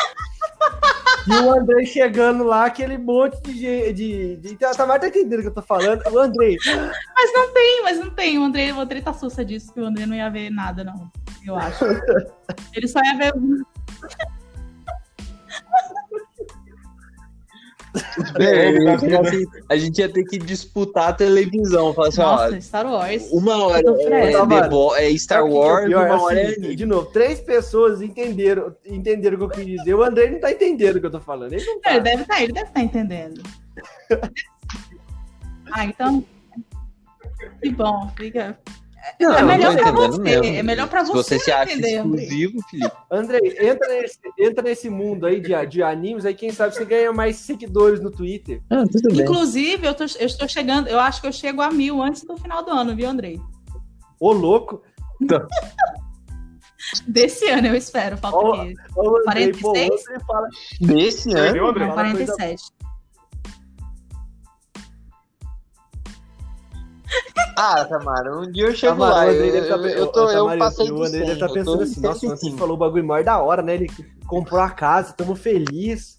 E o André chegando lá, aquele monte de. de, de, de a Tamara tá entendendo o que eu tô falando. O André. Mas não tem, mas não tem. O André, o André tá sussa disso, que o André não ia ver nada, não. Eu acho. Ele só ia ver. É, assim, a gente ia ter que disputar a televisão. Falar assim, Nossa, ó, Star Wars. Uma hora é, é, é Star Wars, pior, uma hora é assim, De novo, três pessoas entenderam, entenderam o que eu quis dizer. O André não tá entendendo o que eu tô falando. Ele, não tá. ele deve estar, tá, ele deve estar tá entendendo. ah, então. Que bom, fica. Não, é melhor pra você. mesmo. É melhor pra você, você se acha entender, Andrei. exclusivo, Felipe. Andrei, entra nesse, entra nesse mundo aí de, de animes, aí quem sabe você ganha mais seguidores no Twitter. Ah, tudo Inclusive, eu, tô, eu estou chegando, eu acho que eu chego a mil antes do final do ano, viu, Andrei? Ô, louco. Desse ano, eu espero. Falta o quê? Ô, Andrei, pô, 46? você fala. Desse ano? André? Não, 47. Ah, Tamara, um dia eu chego Tamara, lá. o Eu, Andrei deve tá eu, eu, tô, ô, eu Tamara, passei o do Andrei 100, deve estar eu tô pensando assim, nossa, 105. você falou o bagulho maior da hora, né? Ele comprou a casa, tamo feliz,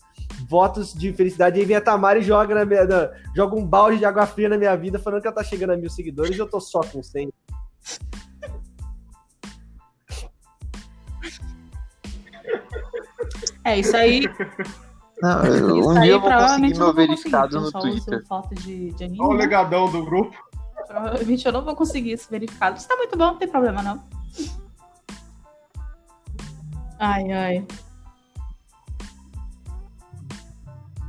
votos de felicidade, aí vem a Tamara e joga, na minha, na- joga um balde de água fria na minha vida, falando que ela tá chegando a mil seguidores e eu tô só com 100. É, isso aí. Não, Isso eu- um aí dia eu vou conseguir provavelmente eu meu verificado no eu Twitter. foto de, de anime. Olha o né? legadão do grupo. Provavelmente eu não vou conseguir esse verificado. Isso tá muito bom, não tem problema, não. Ai, ai.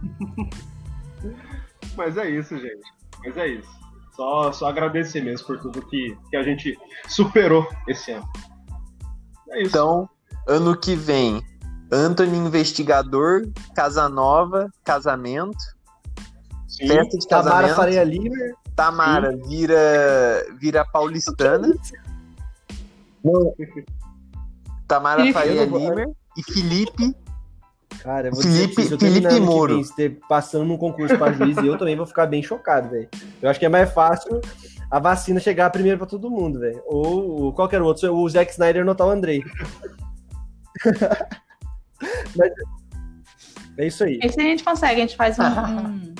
Mas é isso, gente. Mas é isso. Só, só agradecer mesmo por tudo que, que a gente superou esse ano. É isso. Então, ano que vem, Anthony Investigador, Casa Nova, Casamento, Sim. festa de Tamara casamento. Faria Lima, Tamara vira, vira paulistana. Tamara Felipe. Faria não Limer e Felipe. cara, eu vou Felipe- dizer, Felipe Moro. vem, passando num concurso pra juiz, eu também vou ficar bem chocado, velho. Eu acho que é mais fácil a vacina chegar primeiro pra todo mundo, velho. Ou qualquer outro, o Zack Snyder notar o Andrei. Mas é isso aí. Esse a gente consegue, a gente faz um- um-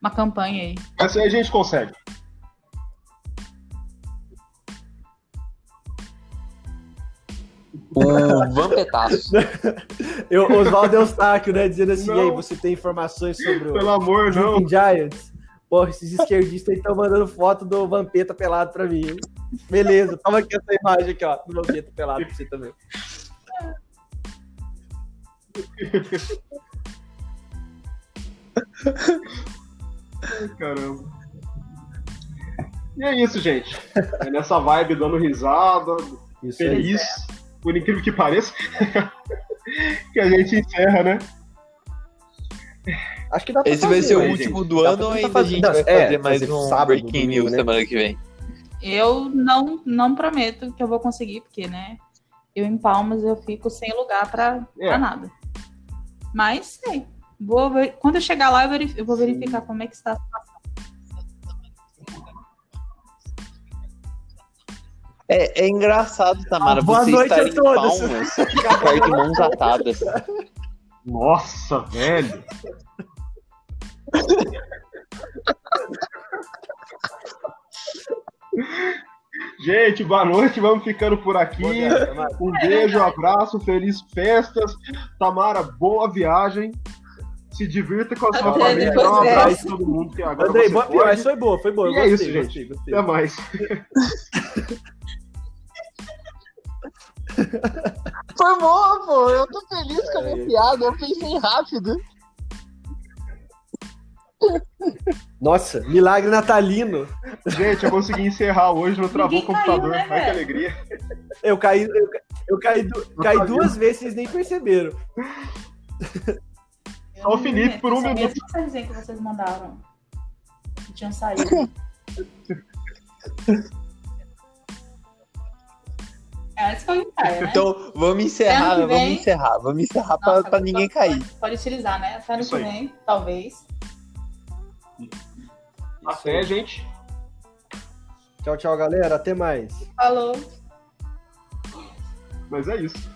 uma campanha aí. Mas aí a gente consegue. O Vampetaço. Eu, Oswaldo Eustáquio, né, dizendo assim, Não. aí, você tem informações sobre o Pelo amor, não. Giants? Porra, esses esquerdistas aí estão mandando foto do Vampeta pelado pra mim. hein? Beleza, toma aqui essa imagem aqui, ó, do Vampeta pelado pra você também. Ai, caramba. E é isso, gente. É nessa vibe dando risada, Isso feliz, por incrível que pareça, que a gente encerra, né? Acho que dá pra Esse vai fazer, ser o né, último gente? do Dá ano ou ainda a gente vai É, fazer mais fazer um sábado, Breaking domingo, News né? semana que vem? Eu não, não prometo que eu vou conseguir, porque, né? Eu em Palmas eu fico sem lugar pra, É. pra nada. Mas sei. Vou ver- quando eu chegar lá, eu, verif- eu vou verificar como é que está a situação. É, é engraçado, Tamara, Ah, boa você noite estar a em todos. palmas, ficar de mãos atadas. Nossa, velho. Gente, boa noite, vamos ficando por aqui. Tamara. Um beijo, um abraço, feliz festas. Tamara, boa viagem. Se divirta com a sua Até família. depois Dá um abraço todo mundo que agora Andrei, você boa, pode. mas foi boa, foi boa. eu E é gostei, isso, gente. gostei, gostei. Até mais. Foi boa, pô. Eu tô feliz com a É. minha piada. Eu pensei rápido. Nossa, milagre natalino. Gente, eu consegui encerrar hoje, não travou o Ninguém caiu, computador. né, Ai, que alegria. Eu caí, eu, eu caí, du- caí duas vezes, vocês nem perceberam. Eu Só o Felipe, por um eu minuto. mensagem que vocês mandaram. Que tinham saído. É, foi ensaio, né? Então, vamos encerrar, vem- vamos encerrar. Vamos encerrar pra, Nossa, pra ninguém cair. Pode, pode utilizar, né? Até ano Isso que aí. vem, talvez. Até, gente. Tchau, tchau, galera. Até mais. Falou. Mas é isso.